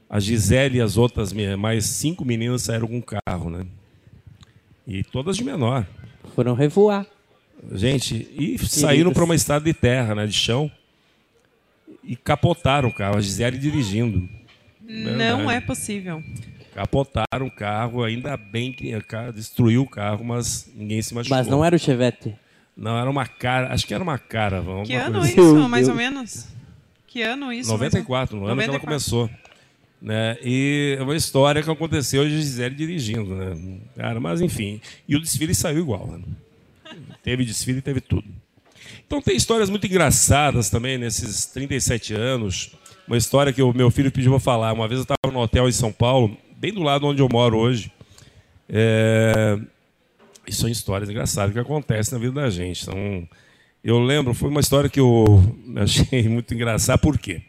A Gisele e as outras, mais cinco meninas saíram com um carro, né? E todas de menor. Foram revoar. Gente, e saíram para uma estrada de terra, né, de chão. E capotaram o carro, a Gisele dirigindo. Não Verdade. é possível. Capotaram o carro, ainda bem que destruiu o carro, mas ninguém se machucou. Mas não era o Chevette. Não, era uma cara, acho que era uma cara. Que ano coisa isso, assim. Mais ou menos? Que ano isso? 94, no ano que ela 94. começou. Né? E é uma história que aconteceu de Gisele dirigindo, né? Cara, mas enfim. E o desfile saiu igual, né? Teve desfile, teve tudo. Então tem histórias muito engraçadas também nesses 37 anos. Uma história que o meu filho pediu para falar. Uma vez eu estava no hotel em São Paulo, bem do lado onde eu moro hoje. É... E são histórias engraçadas que acontecem na vida da gente. Então, eu lembro, foi uma história que eu achei muito engraçada. Por quê?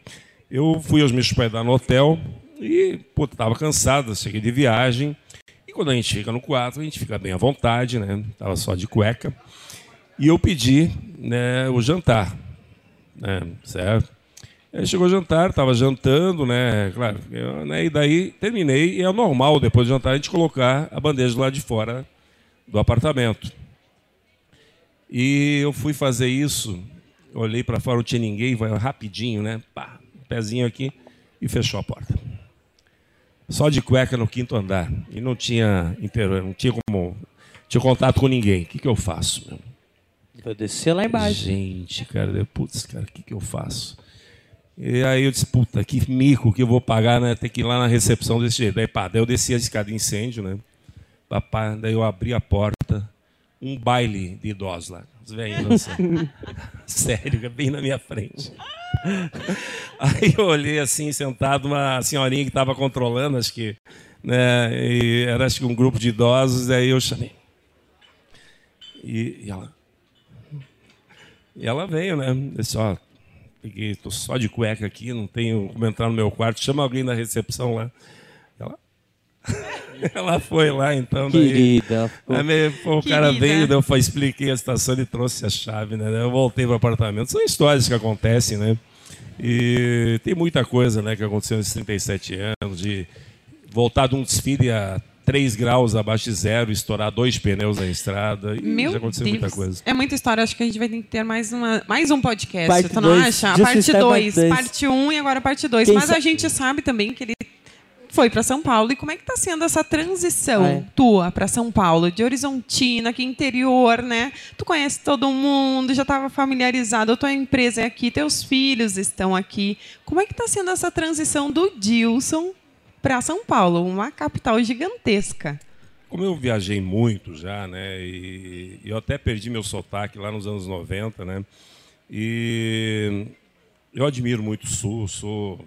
Eu fui aos meus hospedar no hotel e, pô, tava cansado, cheguei de viagem. E quando a gente chega no quarto, a gente fica bem à vontade, né? Tava só de cueca. E eu pedi né, o jantar, né? Certo? Aí chegou o jantar, estava jantando, né? Claro. eu, né, e daí terminei. E é normal, depois do jantar, a gente colocar a bandeja lado de fora do apartamento. E eu fui fazer isso, olhei para fora, não tinha ninguém, vai rapidinho, né? Pá, pezinho aqui e fechou a porta. Só de cueca no quinto andar. E não tinha, não tinha como. Tinha contato com ninguém. O que, que eu faço? Meu? Vou descer lá embaixo. Gente, cara, putz, cara, o que, que eu faço? E aí eu disse, puta, que mico que eu vou pagar, né? Ter que ir lá na recepção desse jeito. Daí, pá, daí eu desci a escada de incêndio, né? Papai, daí eu abri a porta, um baile de idosos lá. Os velhinhos, assim. Sério, bem na minha frente. Aí eu olhei assim, sentado, uma senhorinha que estava controlando, acho que, né? Era acho que um grupo de idosos, aí eu chamei. E, e ela. E ela veio, né? Disse, ó, peguei, tô só de cueca aqui, não tenho como entrar no meu quarto, chama alguém da recepção lá. Ela. Ela foi lá, então. Querida. Daí, aí, pô, o cara veio, eu expliquei a situação, ele trouxe a chave, né? Eu voltei para o apartamento. São histórias que acontecem, né? E tem muita coisa né, que aconteceu nesses 37 anos, de voltar de um desfile a 3 graus abaixo de zero, estourar dois pneus na estrada. Meu já aconteceu Deus. muita coisa. É muita história, acho que a gente vai ter que ter mais, uma, mais um podcast. Parte tu não dois. acha? Parte 2, parte 1 um, e agora parte 2. Mas a gente sabe também que ele foi para São Paulo. E como é que está sendo essa transição é. tua para São Paulo, de Horizontina, que interior, né? Tu conhece todo mundo, já estava familiarizado, a tua empresa é aqui, teus filhos estão aqui. Como é que está sendo essa transição do Dilson para São Paulo, uma capital gigantesca? Como eu viajei muito já, né? E eu até perdi meu sotaque lá nos anos 90, né? E eu admiro muito o Sul, sou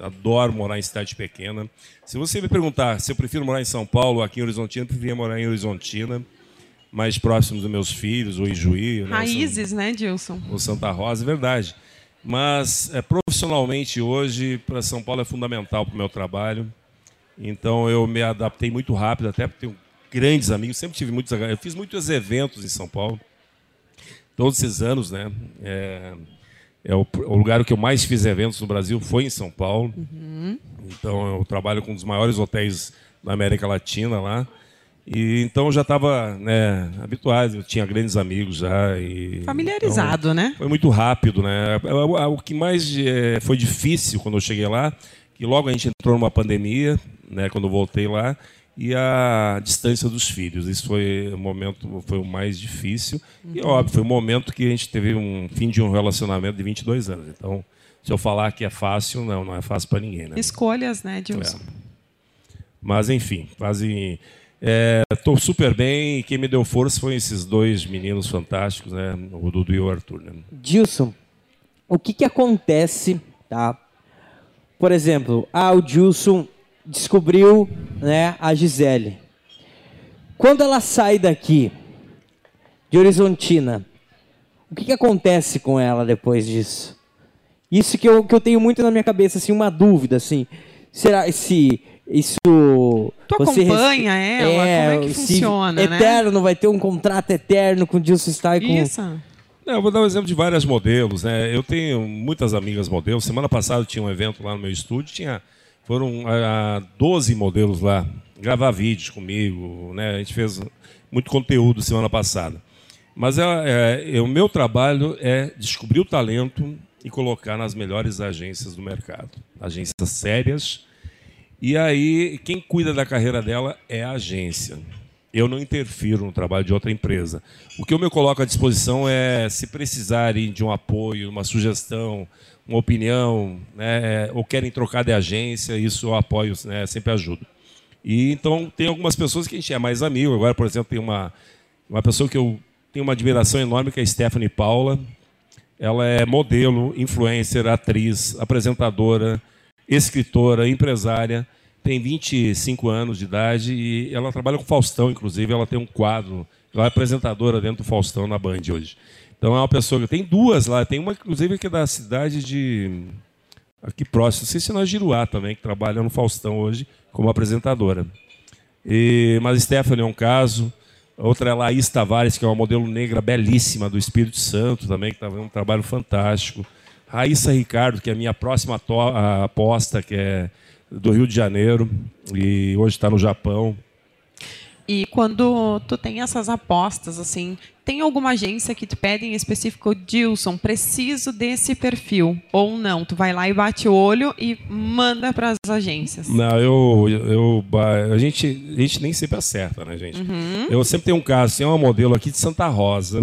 Adoro morar em cidade pequena. Se você me perguntar se eu prefiro morar em São Paulo ou aqui em Horizontina, eu preferia morar em Horizontina, mais próximo dos meus filhos, o Ijuí. Raízes, né, Dilson? O Santa Rosa, é verdade. Mas é, profissionalmente hoje, para São Paulo é fundamental para o meu trabalho. Então eu me adaptei muito rápido, até porque tenho grandes amigos, sempre tive muitos. Eu fiz muitos eventos em São Paulo, todos esses anos, né? É, é o, o, lugar que eu mais fiz eventos no Brasil foi em São Paulo. Uhum. Então eu trabalho com um dos maiores hotéis da América Latina lá. E então eu já estava né, habituado, eu tinha grandes amigos já. E, Familiarizado, então, né? Foi muito rápido, né? O, o que mais é, foi difícil quando eu cheguei lá, que logo a gente entrou numa pandemia, né? Quando eu voltei lá, e a distância dos filhos. Isso foi o momento, foi o mais difícil. Uhum. E óbvio, foi o momento que a gente teve um fim de um relacionamento de 22 anos. Então, se eu falar que é fácil, não, não é fácil para ninguém. Né? Escolhas, né, Dilson? É. Mas, enfim, fazem. Estou é, super bem e quem me deu força foram esses dois meninos fantásticos, né? o Dudu e o Arthur. Né? Dilson, o que, que acontece, tá? Por exemplo, ah, o Dilson descobriu né, a Gisele. Quando ela sai daqui, de Horizontina, o que, que acontece com ela depois disso? Isso que eu, que eu tenho muito na minha cabeça, assim, uma dúvida, assim. Será se isso. Tu acompanha ela? É, como é que funciona? Né? Eterno, vai ter um contrato eterno com o Dilson Stein com. Isso. Não, eu vou dar um exemplo de várias modelos, né? Eu tenho muitas amigas modelos. Semana passada tinha um evento lá no meu estúdio, tinha foram ah, 12 modelos lá gravar vídeos comigo, né? A gente fez muito conteúdo semana passada. Mas é, é, o meu trabalho é descobrir o talento e colocar nas melhores agências do mercado, agências sérias. E aí quem cuida da carreira dela é a agência. Eu não interfiro no trabalho de outra empresa. O que eu me coloco à disposição é, se precisarem de um apoio, uma sugestão, uma opinião, né, ou querem trocar de agência, isso eu apoio, né, sempre ajudo. E então tem algumas pessoas que a gente é mais amigo. Agora, por exemplo, tem uma, uma pessoa que eu tenho uma admiração enorme, que é a Stephanie Paula. Ela é modelo, influencer, atriz, apresentadora, escritora, empresária. Tem 25 anos de idade e ela trabalha com Faustão, inclusive. Ela tem um quadro, ela é apresentadora dentro do Faustão na Band hoje. Então é uma pessoa que tem duas lá, tem uma inclusive que é da cidade de aqui próximo, não sei se é na Giruá também, que trabalha no Faustão hoje como apresentadora. E, mas Stephanie é um caso. Outra é Laís Tavares, que é uma modelo negra belíssima do Espírito Santo também, que está fazendo um trabalho fantástico. Raíssa Ricardo, que é a minha próxima aposta, que é do Rio de Janeiro, e hoje está no Japão. E quando tu tem essas apostas, assim, tem alguma agência que te pede em específico, Dilson, preciso desse perfil? Ou não? Tu vai lá e bate o olho e manda para as agências? Não, eu, eu, a, gente, a gente nem sempre acerta, né, gente? Uhum. Eu sempre tenho um caso, tem uma modelo aqui de Santa Rosa,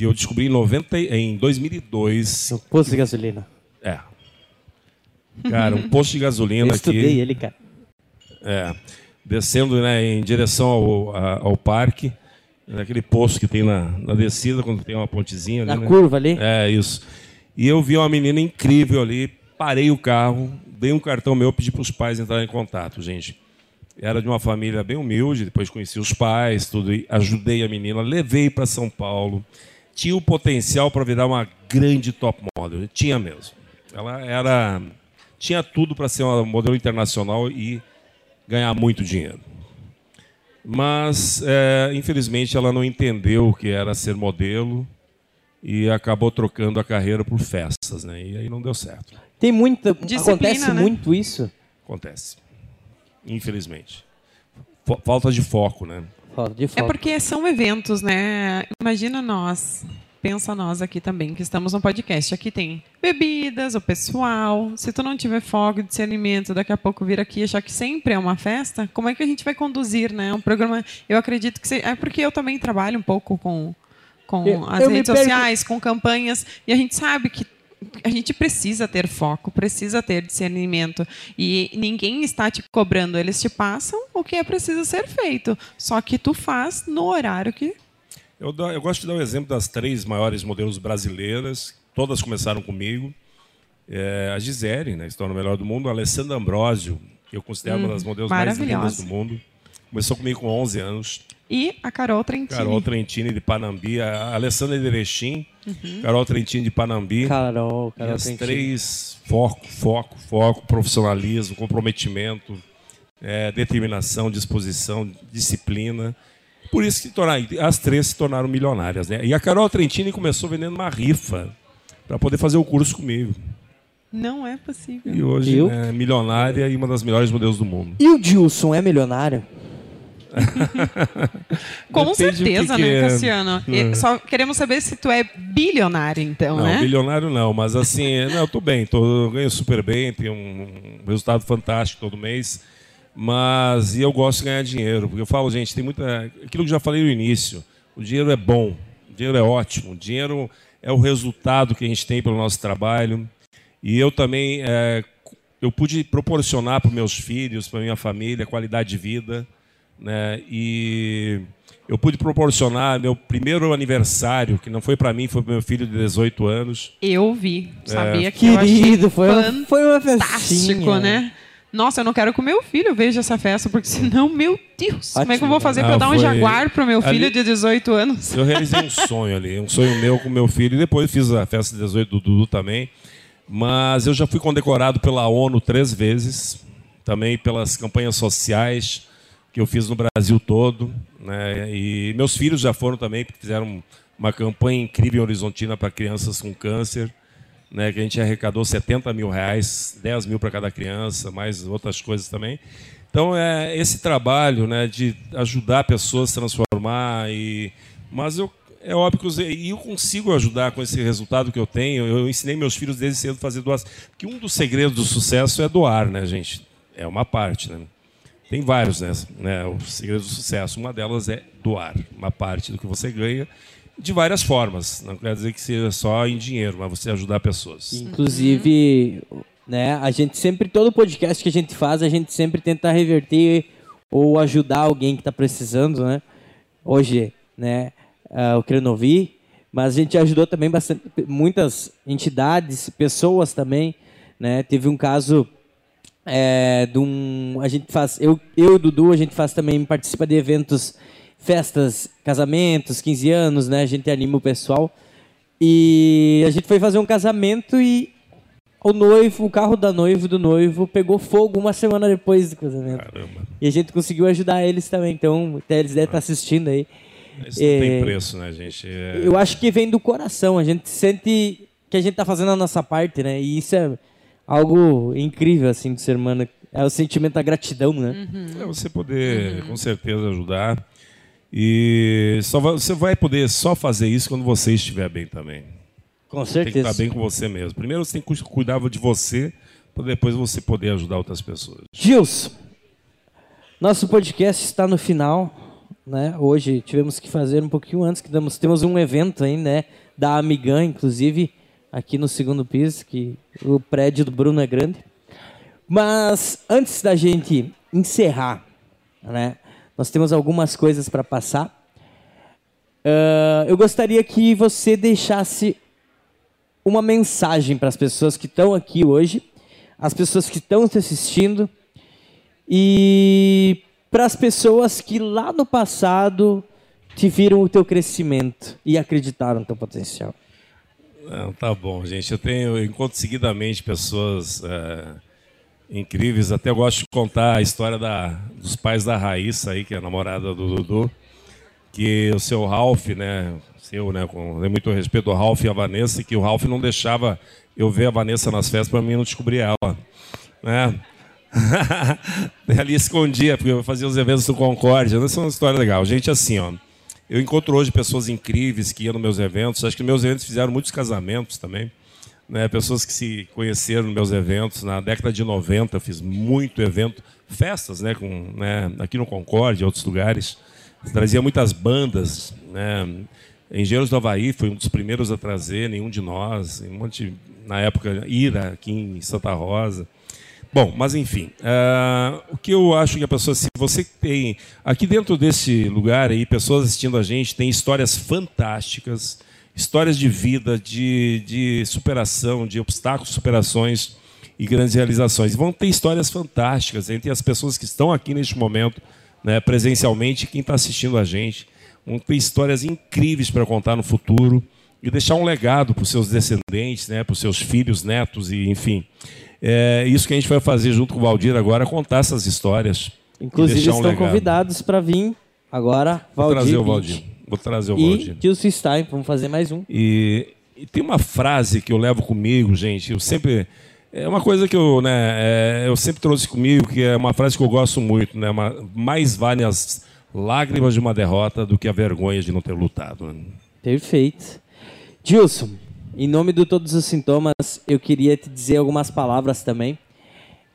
que eu descobri em, 90, em 2002. Um posto de gasolina. É. Cara, um posto de gasolina eu estudei aqui. ele, cara. É. Descendo né, em direção ao, ao parque, naquele posto que tem na, na descida, quando tem uma pontezinha ali. Na né? curva ali? É, isso. E eu vi uma menina incrível ali, parei o carro, dei um cartão meu, pedi para os pais entrarem em contato, gente. Era de uma família bem humilde, depois conheci os pais, tudo, ajudei a menina, levei para São Paulo tinha o potencial para virar uma grande top model. Tinha mesmo. Ela era tinha tudo para ser uma modelo internacional e ganhar muito dinheiro. Mas, é, infelizmente, ela não entendeu o que era ser modelo e acabou trocando a carreira por festas, né? E aí não deu certo. Tem muita. Disciplina, acontece né? muito isso? Acontece. Infelizmente. Falta de foco, né? De é foco. É porque são eventos, né? Imagina nós, pensa nós aqui também, que estamos no podcast. Aqui tem bebidas, o pessoal. Se tu não tiver foco, discernimento, daqui a pouco vir aqui e achar que sempre é uma festa, como é que a gente vai conduzir, né? Um programa. Eu acredito que. Se... É porque eu também trabalho um pouco com, com eu, as eu redes sociais, com campanhas, e a gente sabe que a gente precisa ter foco, precisa ter discernimento. E ninguém está te cobrando, eles te passam o que é preciso ser feito. Só que tu faz no horário que. Eu, eu gosto de dar o um exemplo das três maiores modelos brasileiras, todas começaram comigo. É, a Gisele, né, História Melhor do Mundo, a Alessandra Ambrosio, que eu considero hum, uma das modelos mais lindas do mundo. Começou comigo com 11 anos. E a Carol Trentini. Carol Trentini de Panambi, a Alessandra Derechim, uhum. Carol Trentini de Panambi. Carol, Carol e as Trentini. três, foco, foco, foco, profissionalismo, comprometimento, é, determinação, disposição, disciplina. Por isso que as três se tornaram milionárias. Né? E a Carol Trentini começou vendendo uma rifa para poder fazer o curso comigo. Não é possível. E hoje é milionária e uma das melhores modelos do mundo. E o Dilson é milionário? Com certeza, que né, é. Cassiano? É. Só queremos saber se tu é bilionário, então, não, né? Não, bilionário não, mas assim, não, eu tô bem, tô, eu ganho super bem, tenho um resultado fantástico todo mês, mas e eu gosto de ganhar dinheiro, porque eu falo, gente, tem muita. Aquilo que já falei no início, o dinheiro é bom, o dinheiro é ótimo, o dinheiro é o resultado que a gente tem pelo nosso trabalho. E eu também é, eu pude proporcionar para meus filhos, para minha família, qualidade de vida né? E eu pude proporcionar meu primeiro aniversário, que não foi para mim, foi para meu filho de 18 anos. Eu vi, sabia é. que Querido, eu foi, uma, foi uma fantástico, né? Nossa, eu não quero que o meu filho veja essa festa, porque senão, meu Deus, Ótimo. como é que eu vou fazer para dar um jaguar para o meu filho ali, de 18 anos? Eu realizei um sonho ali, um sonho meu com meu filho, e depois fiz a festa de 18 do Dudu também. Mas eu já fui condecorado pela ONU três vezes, também pelas campanhas sociais, que eu fiz no Brasil todo. Né? E meus filhos já foram também, porque fizeram uma campanha incrível em Horizontina para crianças com câncer, né? que a gente arrecadou 70 mil reais, 10 mil para cada criança, mais outras coisas também. Então, é esse trabalho né, de ajudar pessoas a transformar. E... Mas eu, é óbvio que eu, eu consigo ajudar com esse resultado que eu tenho. Eu ensinei meus filhos desde cedo a fazer doação. Porque um dos segredos do sucesso é doar, né, gente? É uma parte, né? Tem vários, né? né? O segredo do sucesso. Uma delas é doar uma parte do que você ganha de várias formas. Não quer dizer que seja só em dinheiro, mas você ajudar pessoas. Inclusive, né? A gente sempre, todo podcast que a gente faz, a gente sempre tenta reverter ou ajudar alguém que está precisando, né? Hoje, né? Uh, o Crenovi, mas a gente ajudou também bastante, muitas entidades, pessoas também, né? Teve um caso é, de um, a gente faz, eu, eu e o Dudu, a gente faz também, participa de eventos, festas, casamentos, 15 anos, né? A gente anima o pessoal. E a gente foi fazer um casamento e o noivo, o carro da noiva do noivo pegou fogo uma semana depois do casamento. Caramba. E a gente conseguiu ajudar eles também, então até eles devem estar assistindo aí. Isso é, não tem preço, né, gente? É... Eu acho que vem do coração, a gente sente que a gente está fazendo a nossa parte, né? E isso é algo incrível, assim, do ser humano. É o sentimento da gratidão, né? É você poder, com certeza, ajudar. E só vai- você vai poder só fazer isso quando você estiver bem também. Com Tem que certeza. estar bem com você mesmo. Primeiro você tem que cu- cuidar de você, para depois você poder ajudar outras pessoas. Gilson, nosso podcast está no final, né? Hoje tivemos que fazer um pouquinho antes, que temos, temos um evento aí, né? Da Amigã, inclusive, aqui no segundo piso, que o prédio do Bruno é grande. Mas antes da gente encerrar, né? Nós temos algumas coisas para passar. Ah, eu gostaria que você deixasse uma mensagem para as pessoas que estão aqui hoje, as pessoas que estão te assistindo e para as pessoas que lá no passado te viram o teu crescimento e acreditaram no teu potencial. Não, tá bom, gente. Eu tenho, encontro seguidamente pessoas é, incríveis. Até eu gosto de contar a história da, dos pais da Raíssa aí, que é a namorada do Dudu, que o seu Ralph, né, seu, né, com muito respeito ao Ralph e a Vanessa, que o Ralph não deixava eu ver a Vanessa nas festas para mim não descobrir ela, né? Ali escondia, porque eu fazia os eventos do Concórdia. Essa é uma história legal. Gente, assim, ó. Eu encontro hoje pessoas incríveis que iam nos meus eventos. Acho que meus eventos fizeram muitos casamentos também. Né? Pessoas que se conheceram nos meus eventos. Na década de 90, eu fiz muito evento, festas, né? Com, né? aqui no Concórdia, em outros lugares. Trazia muitas bandas. Né? Engenheiros do Havaí foi um dos primeiros a trazer, nenhum de nós. Um monte, na época, Ira, aqui em Santa Rosa. Bom, mas enfim, ah, o que eu acho que a pessoa, se você tem aqui dentro desse lugar aí, pessoas assistindo a gente, tem histórias fantásticas, histórias de vida, de, de superação, de obstáculos, superações e grandes realizações. Vão ter histórias fantásticas entre as pessoas que estão aqui neste momento, né, presencialmente, quem está assistindo a gente. Vão ter histórias incríveis para contar no futuro e deixar um legado para os seus descendentes, né, para os seus filhos, netos e enfim. É isso que a gente vai fazer junto com o Valdir agora, contar essas histórias. e Inclusive um estão legado. convidados para vir agora, Vou Valdir, trazer o Valdir. Vou trazer o e Valdir. Gilson Stein. Vamos fazer mais um. E, e tem uma frase que eu levo comigo, gente. Eu sempre. É uma coisa que eu, né, é, eu sempre trouxe comigo, que é uma frase que eu gosto muito, né? Uma, mais vale as lágrimas de uma derrota do que a vergonha de não ter lutado. Perfeito. Gilson, em nome de todos os sintomas, eu queria te dizer algumas palavras também.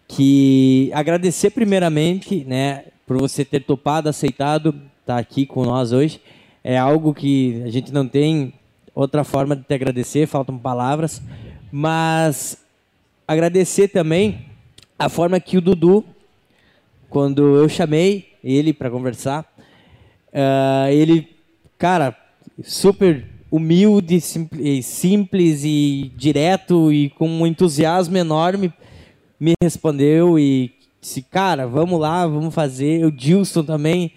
Que agradecer primeiramente, né, por você ter topado, aceitado estar aqui com nós hoje. É algo que a gente não tem outra forma de te agradecer, faltam palavras. Mas agradecer também a forma que o Dudu, quando eu chamei ele para conversar, ah, ele, cara, super humilde, simples, e direto e com um entusiasmo enorme, me respondeu e disse, cara, vamos lá, vamos fazer. O Dilson também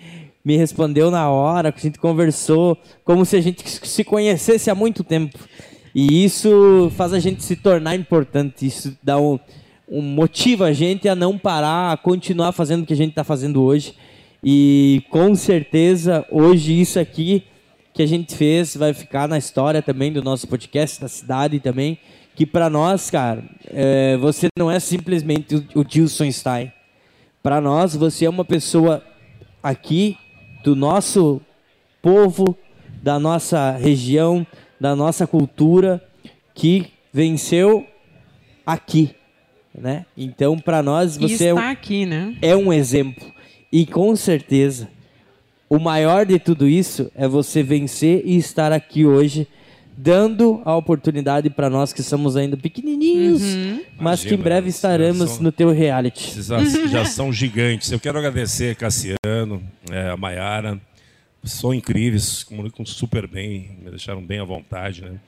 me respondeu na hora, a gente conversou, como se a gente se conhecesse há muito tempo. E isso faz a gente se tornar importante, isso dá um, um motiva a gente a não parar, a continuar fazendo o que a gente está fazendo hoje. E com certeza hoje isso aqui que a gente fez vai ficar na história também do nosso podcast da cidade também. Que para nós, cara, é, você não é simplesmente o, o Gilson Stein. Para nós, você é uma pessoa aqui do nosso povo, da nossa região, da nossa cultura, que venceu aqui, né? Então, para nós, você é um, aqui, né? é um exemplo. E com certeza, o maior de tudo isso é você vencer e estar aqui hoje, dando a oportunidade para nós que somos ainda pequenininhos, mas que em Imagina, breve estaremos são- no teu reality. Esses já, já são gigantes. Eu quero agradecer a Cassiano, é, a Maiara. São incríveis, comunicam super bem, me deixaram bem à vontade. Né?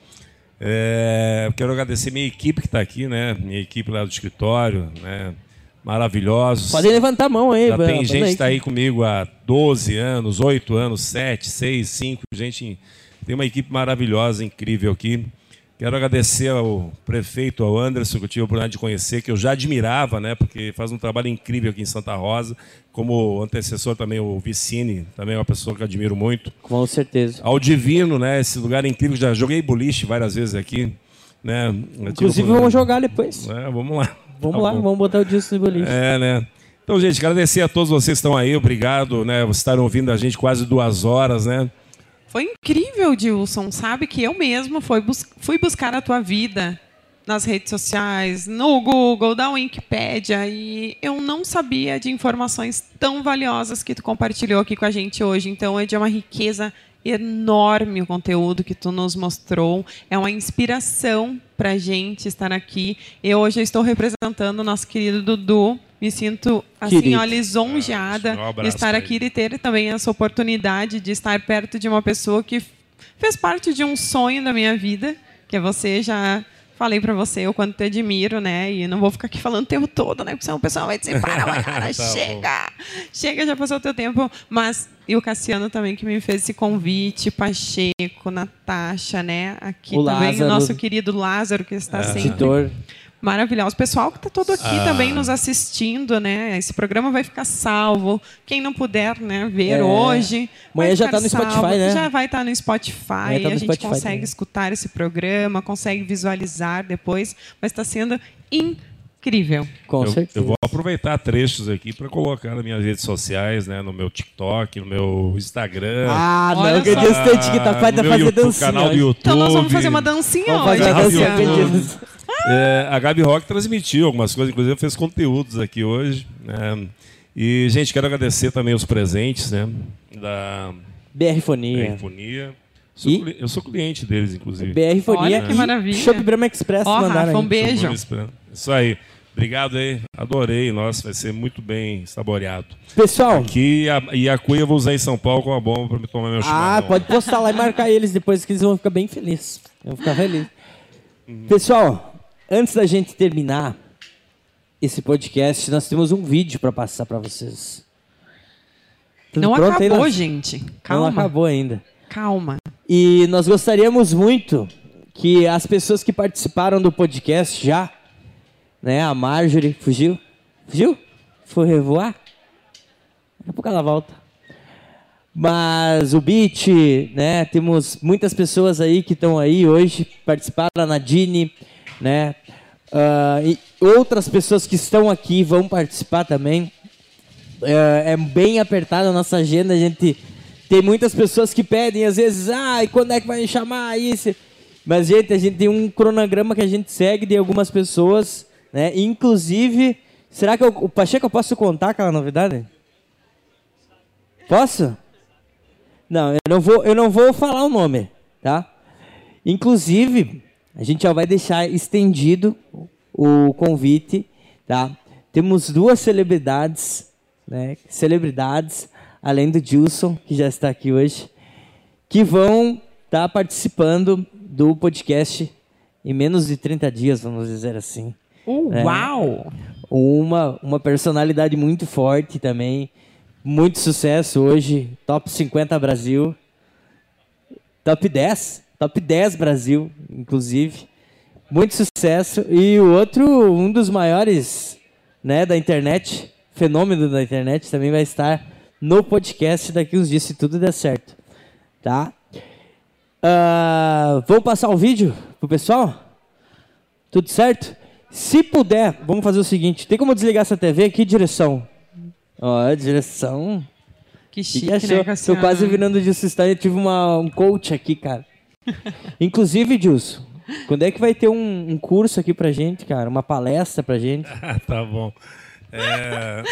É, quero agradecer minha equipe que está aqui, né? minha equipe lá do escritório, né? Maravilhosos. Podem levantar a mão aí. Já tem gente que está aí comigo há 12 anos, 8 anos, 7, 6, 5. Gente, tem uma equipe maravilhosa, incrível aqui. Quero agradecer ao prefeito, ao Anderson, que eu tive a oportunidade de conhecer, que eu já admirava, né? Porque faz um trabalho incrível aqui em Santa Rosa. Como antecessor também, o Vicine, também é uma pessoa que eu admiro muito. Com certeza. Ao Divino, né? Esse lugar incrível. Já joguei boliche várias vezes aqui. Né? Inclusive, vamos jogar depois. É, vamos lá. Vamos Tá lá, bom. vamos botar o disco no boliche. É, né? Então, gente, agradecer a todos vocês que estão aí, obrigado, né? Vocês estarem ouvindo a gente quase duas horas, né? Foi incrível, Dilson. Sabe que eu mesmo fui, bus- fui buscar a tua vida nas redes sociais, no Google, da Wikipédia, e eu não sabia de informações tão valiosas que tu compartilhou aqui com a gente hoje. Então é de uma riqueza enorme o conteúdo que tu nos mostrou. É uma inspiração para a gente estar aqui. Eu hoje estou representando o nosso querido Dudu. Me sinto assim, Querido. ó, lisonjeada Ah, um de estar aqui e ter também essa oportunidade de estar perto de uma pessoa que fez parte de um sonho da minha vida, que é você. Já falei para você o quanto te admiro, né? E não vou ficar aqui falando o tempo todo, né? Porque senão o pessoal vai dizer, para, Mayara, Tá chega! Chega, já passou o teu tempo. Mas, e o Cassiano também que me fez esse convite, Pacheco, Natasha, né? Aqui O também Lázaro. o nosso querido Lázaro, que está sempre Editor. Maravilhoso. O pessoal que está todo aqui Ah. também nos assistindo, né? Esse programa vai ficar salvo. Quem não puder né, ver É. hoje. vai Amanhã já ficar tá no Spotify, salvo. né? Já vai estar no Spotify. Tá no a gente Spotify consegue também. escutar esse programa, consegue visualizar depois. Mas está sendo incrível. Com eu, certeza. eu vou aproveitar trechos aqui para colocar nas minhas redes sociais, né? No meu TikTok, no meu Instagram. Ah, não, eu disse que fazendo meu fazer YouTube, dancinha. canal do. YouTube. Então nós vamos fazer uma dancinha Vamos hoje. fazer dancinha. É, a Gabi Rock transmitiu algumas coisas, inclusive fez conteúdos aqui hoje. né? E, gente, quero agradecer também os presentes, né? Da BR Fonia. Infonia. Sou E? cli- Eu sou cliente deles, inclusive. BR Fonia. Olha que maravilha. Shop Brahma Express Ó, mandaram Rafa, um aí. beijo. Sou. Isso aí. Obrigado aí. Adorei. Nossa, vai ser muito bem saboreado. Pessoal, Aqui a, e a cuia eu vou usar em São Paulo com a bomba para me tomar meu ah, chimarrão. pode postar lá e marcar eles depois que eles vão ficar bem felizes. Vão ficar felizes. Pessoal, antes da gente terminar esse podcast, nós temos um vídeo para passar para vocês. Tudo Não pronto acabou, gente. Não Calma. acabou ainda. Calma. E nós gostaríamos muito que as pessoas que participaram do podcast já, né, a Marjorie, fugiu? Fugiu? Foi revoar? Daqui a pouco ela volta. Mas o Beat, né, temos muitas pessoas aí que estão aí hoje, participaram, a Nadine, né, ah, e outras pessoas que estão aqui vão participar também. É, é bem apertada a nossa agenda, a gente tem muitas pessoas que pedem, às vezes, ah, e quando é que vai me chamar isso? Mas, gente, a gente tem um cronograma que a gente segue de algumas pessoas, né? Inclusive, será que eu, o Pacheco eu posso contar aquela novidade? Posso? Não, eu não vou, eu não vou falar o nome, tá? Inclusive, a gente já vai deixar estendido o convite, tá? Temos duas celebridades, né? Celebridades, além do Gilson, que já está aqui hoje, que vão estar participando do podcast em menos de 30 dias, vamos dizer assim. Uh, É. Uau! Uma, uma personalidade muito forte também, muito sucesso hoje, top 50 Brasil, top 10, top 10 Brasil, inclusive. Muito sucesso. E o outro, um dos maiores né, da internet, fenômeno da internet, também vai estar no podcast daqui uns dias, se tudo der certo. Tá? Vamos passar o vídeo pro pessoal? Tudo certo? Se puder, vamos fazer o seguinte: tem como desligar essa TV? Que direção? Ó, direção. Que chique, que achou? né, Tô quase virando de assistente. Eu tive uma, um coach aqui, cara. Inclusive, Dilson, quando é que vai ter um, um curso aqui pra gente, cara? Uma palestra pra gente? Ah, tá bom. É,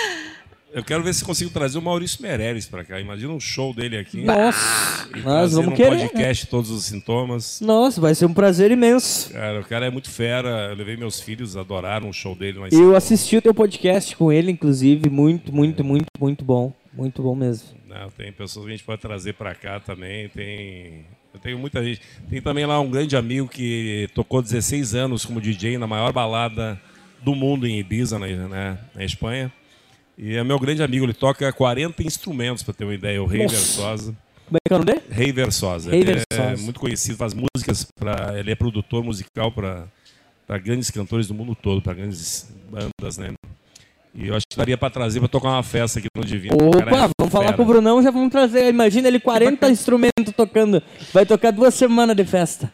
eu quero ver se consigo trazer o Maurício Meirelles para cá. Imagina um show dele aqui. Nossa, E nós vamos no querer. né? podcast todos os sintomas. Nossa, vai ser um prazer imenso. Cara, o cara é muito fera. Eu levei meus filhos, adoraram o show dele. Mas Eu assisti o teu podcast com ele, inclusive, muito, muito, muito, muito bom. Muito bom mesmo. Não, tem pessoas que a gente pode trazer para cá também. Tem, eu tenho muita gente. Tem também lá um grande amigo que tocou 16 anos como DJ na maior balada do mundo em Ibiza, na, né, na Espanha. E é meu grande amigo. Ele toca 40 instrumentos, para ter uma ideia. O Rei Nossa. Versosa. Como é que é o nome dele? Rei Versosa. Rei ele Versosa. é muito conhecido, faz músicas para. Ele é produtor musical para grandes cantores do mundo todo, para grandes bandas, né? E eu acho que daria para trazer para tocar uma festa aqui no Divino. Cara Opa, é vamos falar fera. com o Brunão, já vamos trazer. Imagina ele 40 instrumentos tocando. Vai tocar duas semanas de festa.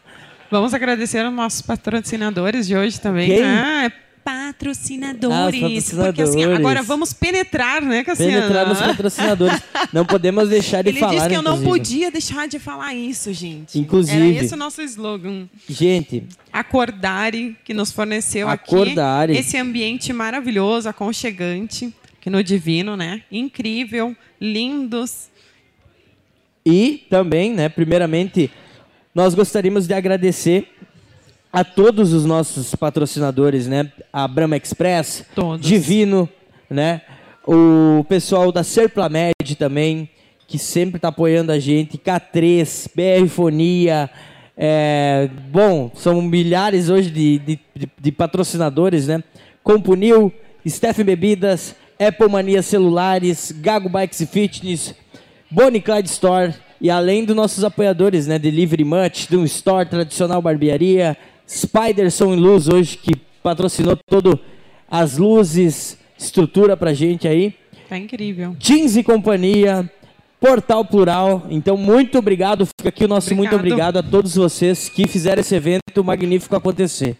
Vamos agradecer aos nossos patrocinadores de hoje também. Quem? Ah, patrocinadores. Ah, os Porque assim, patrocinadores. agora vamos penetrar, né, Cassiano? Penetrar nos patrocinadores. Não podemos deixar de Ele falar, disse que eu não podia deixar de falar isso, gente. Inclusive. Era esse o nosso slogan. Gente, Acordare, que nos forneceu Acordare. aqui esse ambiente maravilhoso, aconchegante, que no Divino, né? Incrível, lindos. E também, né, primeiramente, nós gostaríamos de agradecer a todos os nossos patrocinadores, né? A Brahma Express, Todos. Divino, né? O pessoal da Serplamed também, que sempre está apoiando a gente, K3, BR Fonia, é, bom, são milhares hoje de, de, de- de patrocinadores, né? Compunil, Steph Bebidas, Apple Mania Celulares, Gago Bikes e Fitness, Bonnie Clyde Store e além dos nossos apoiadores, né? Delivery Much, Doom Store, Tradicional Barbearia, Spiderson e Luz hoje que patrocinou todo as luzes, estrutura pra gente aí. Tá incrível. Jeans e Companhia, Portal Plural. Então, muito obrigado. Fica aqui o nosso muito Obrigado. obrigado a todos vocês que fizeram esse evento magnífico acontecer.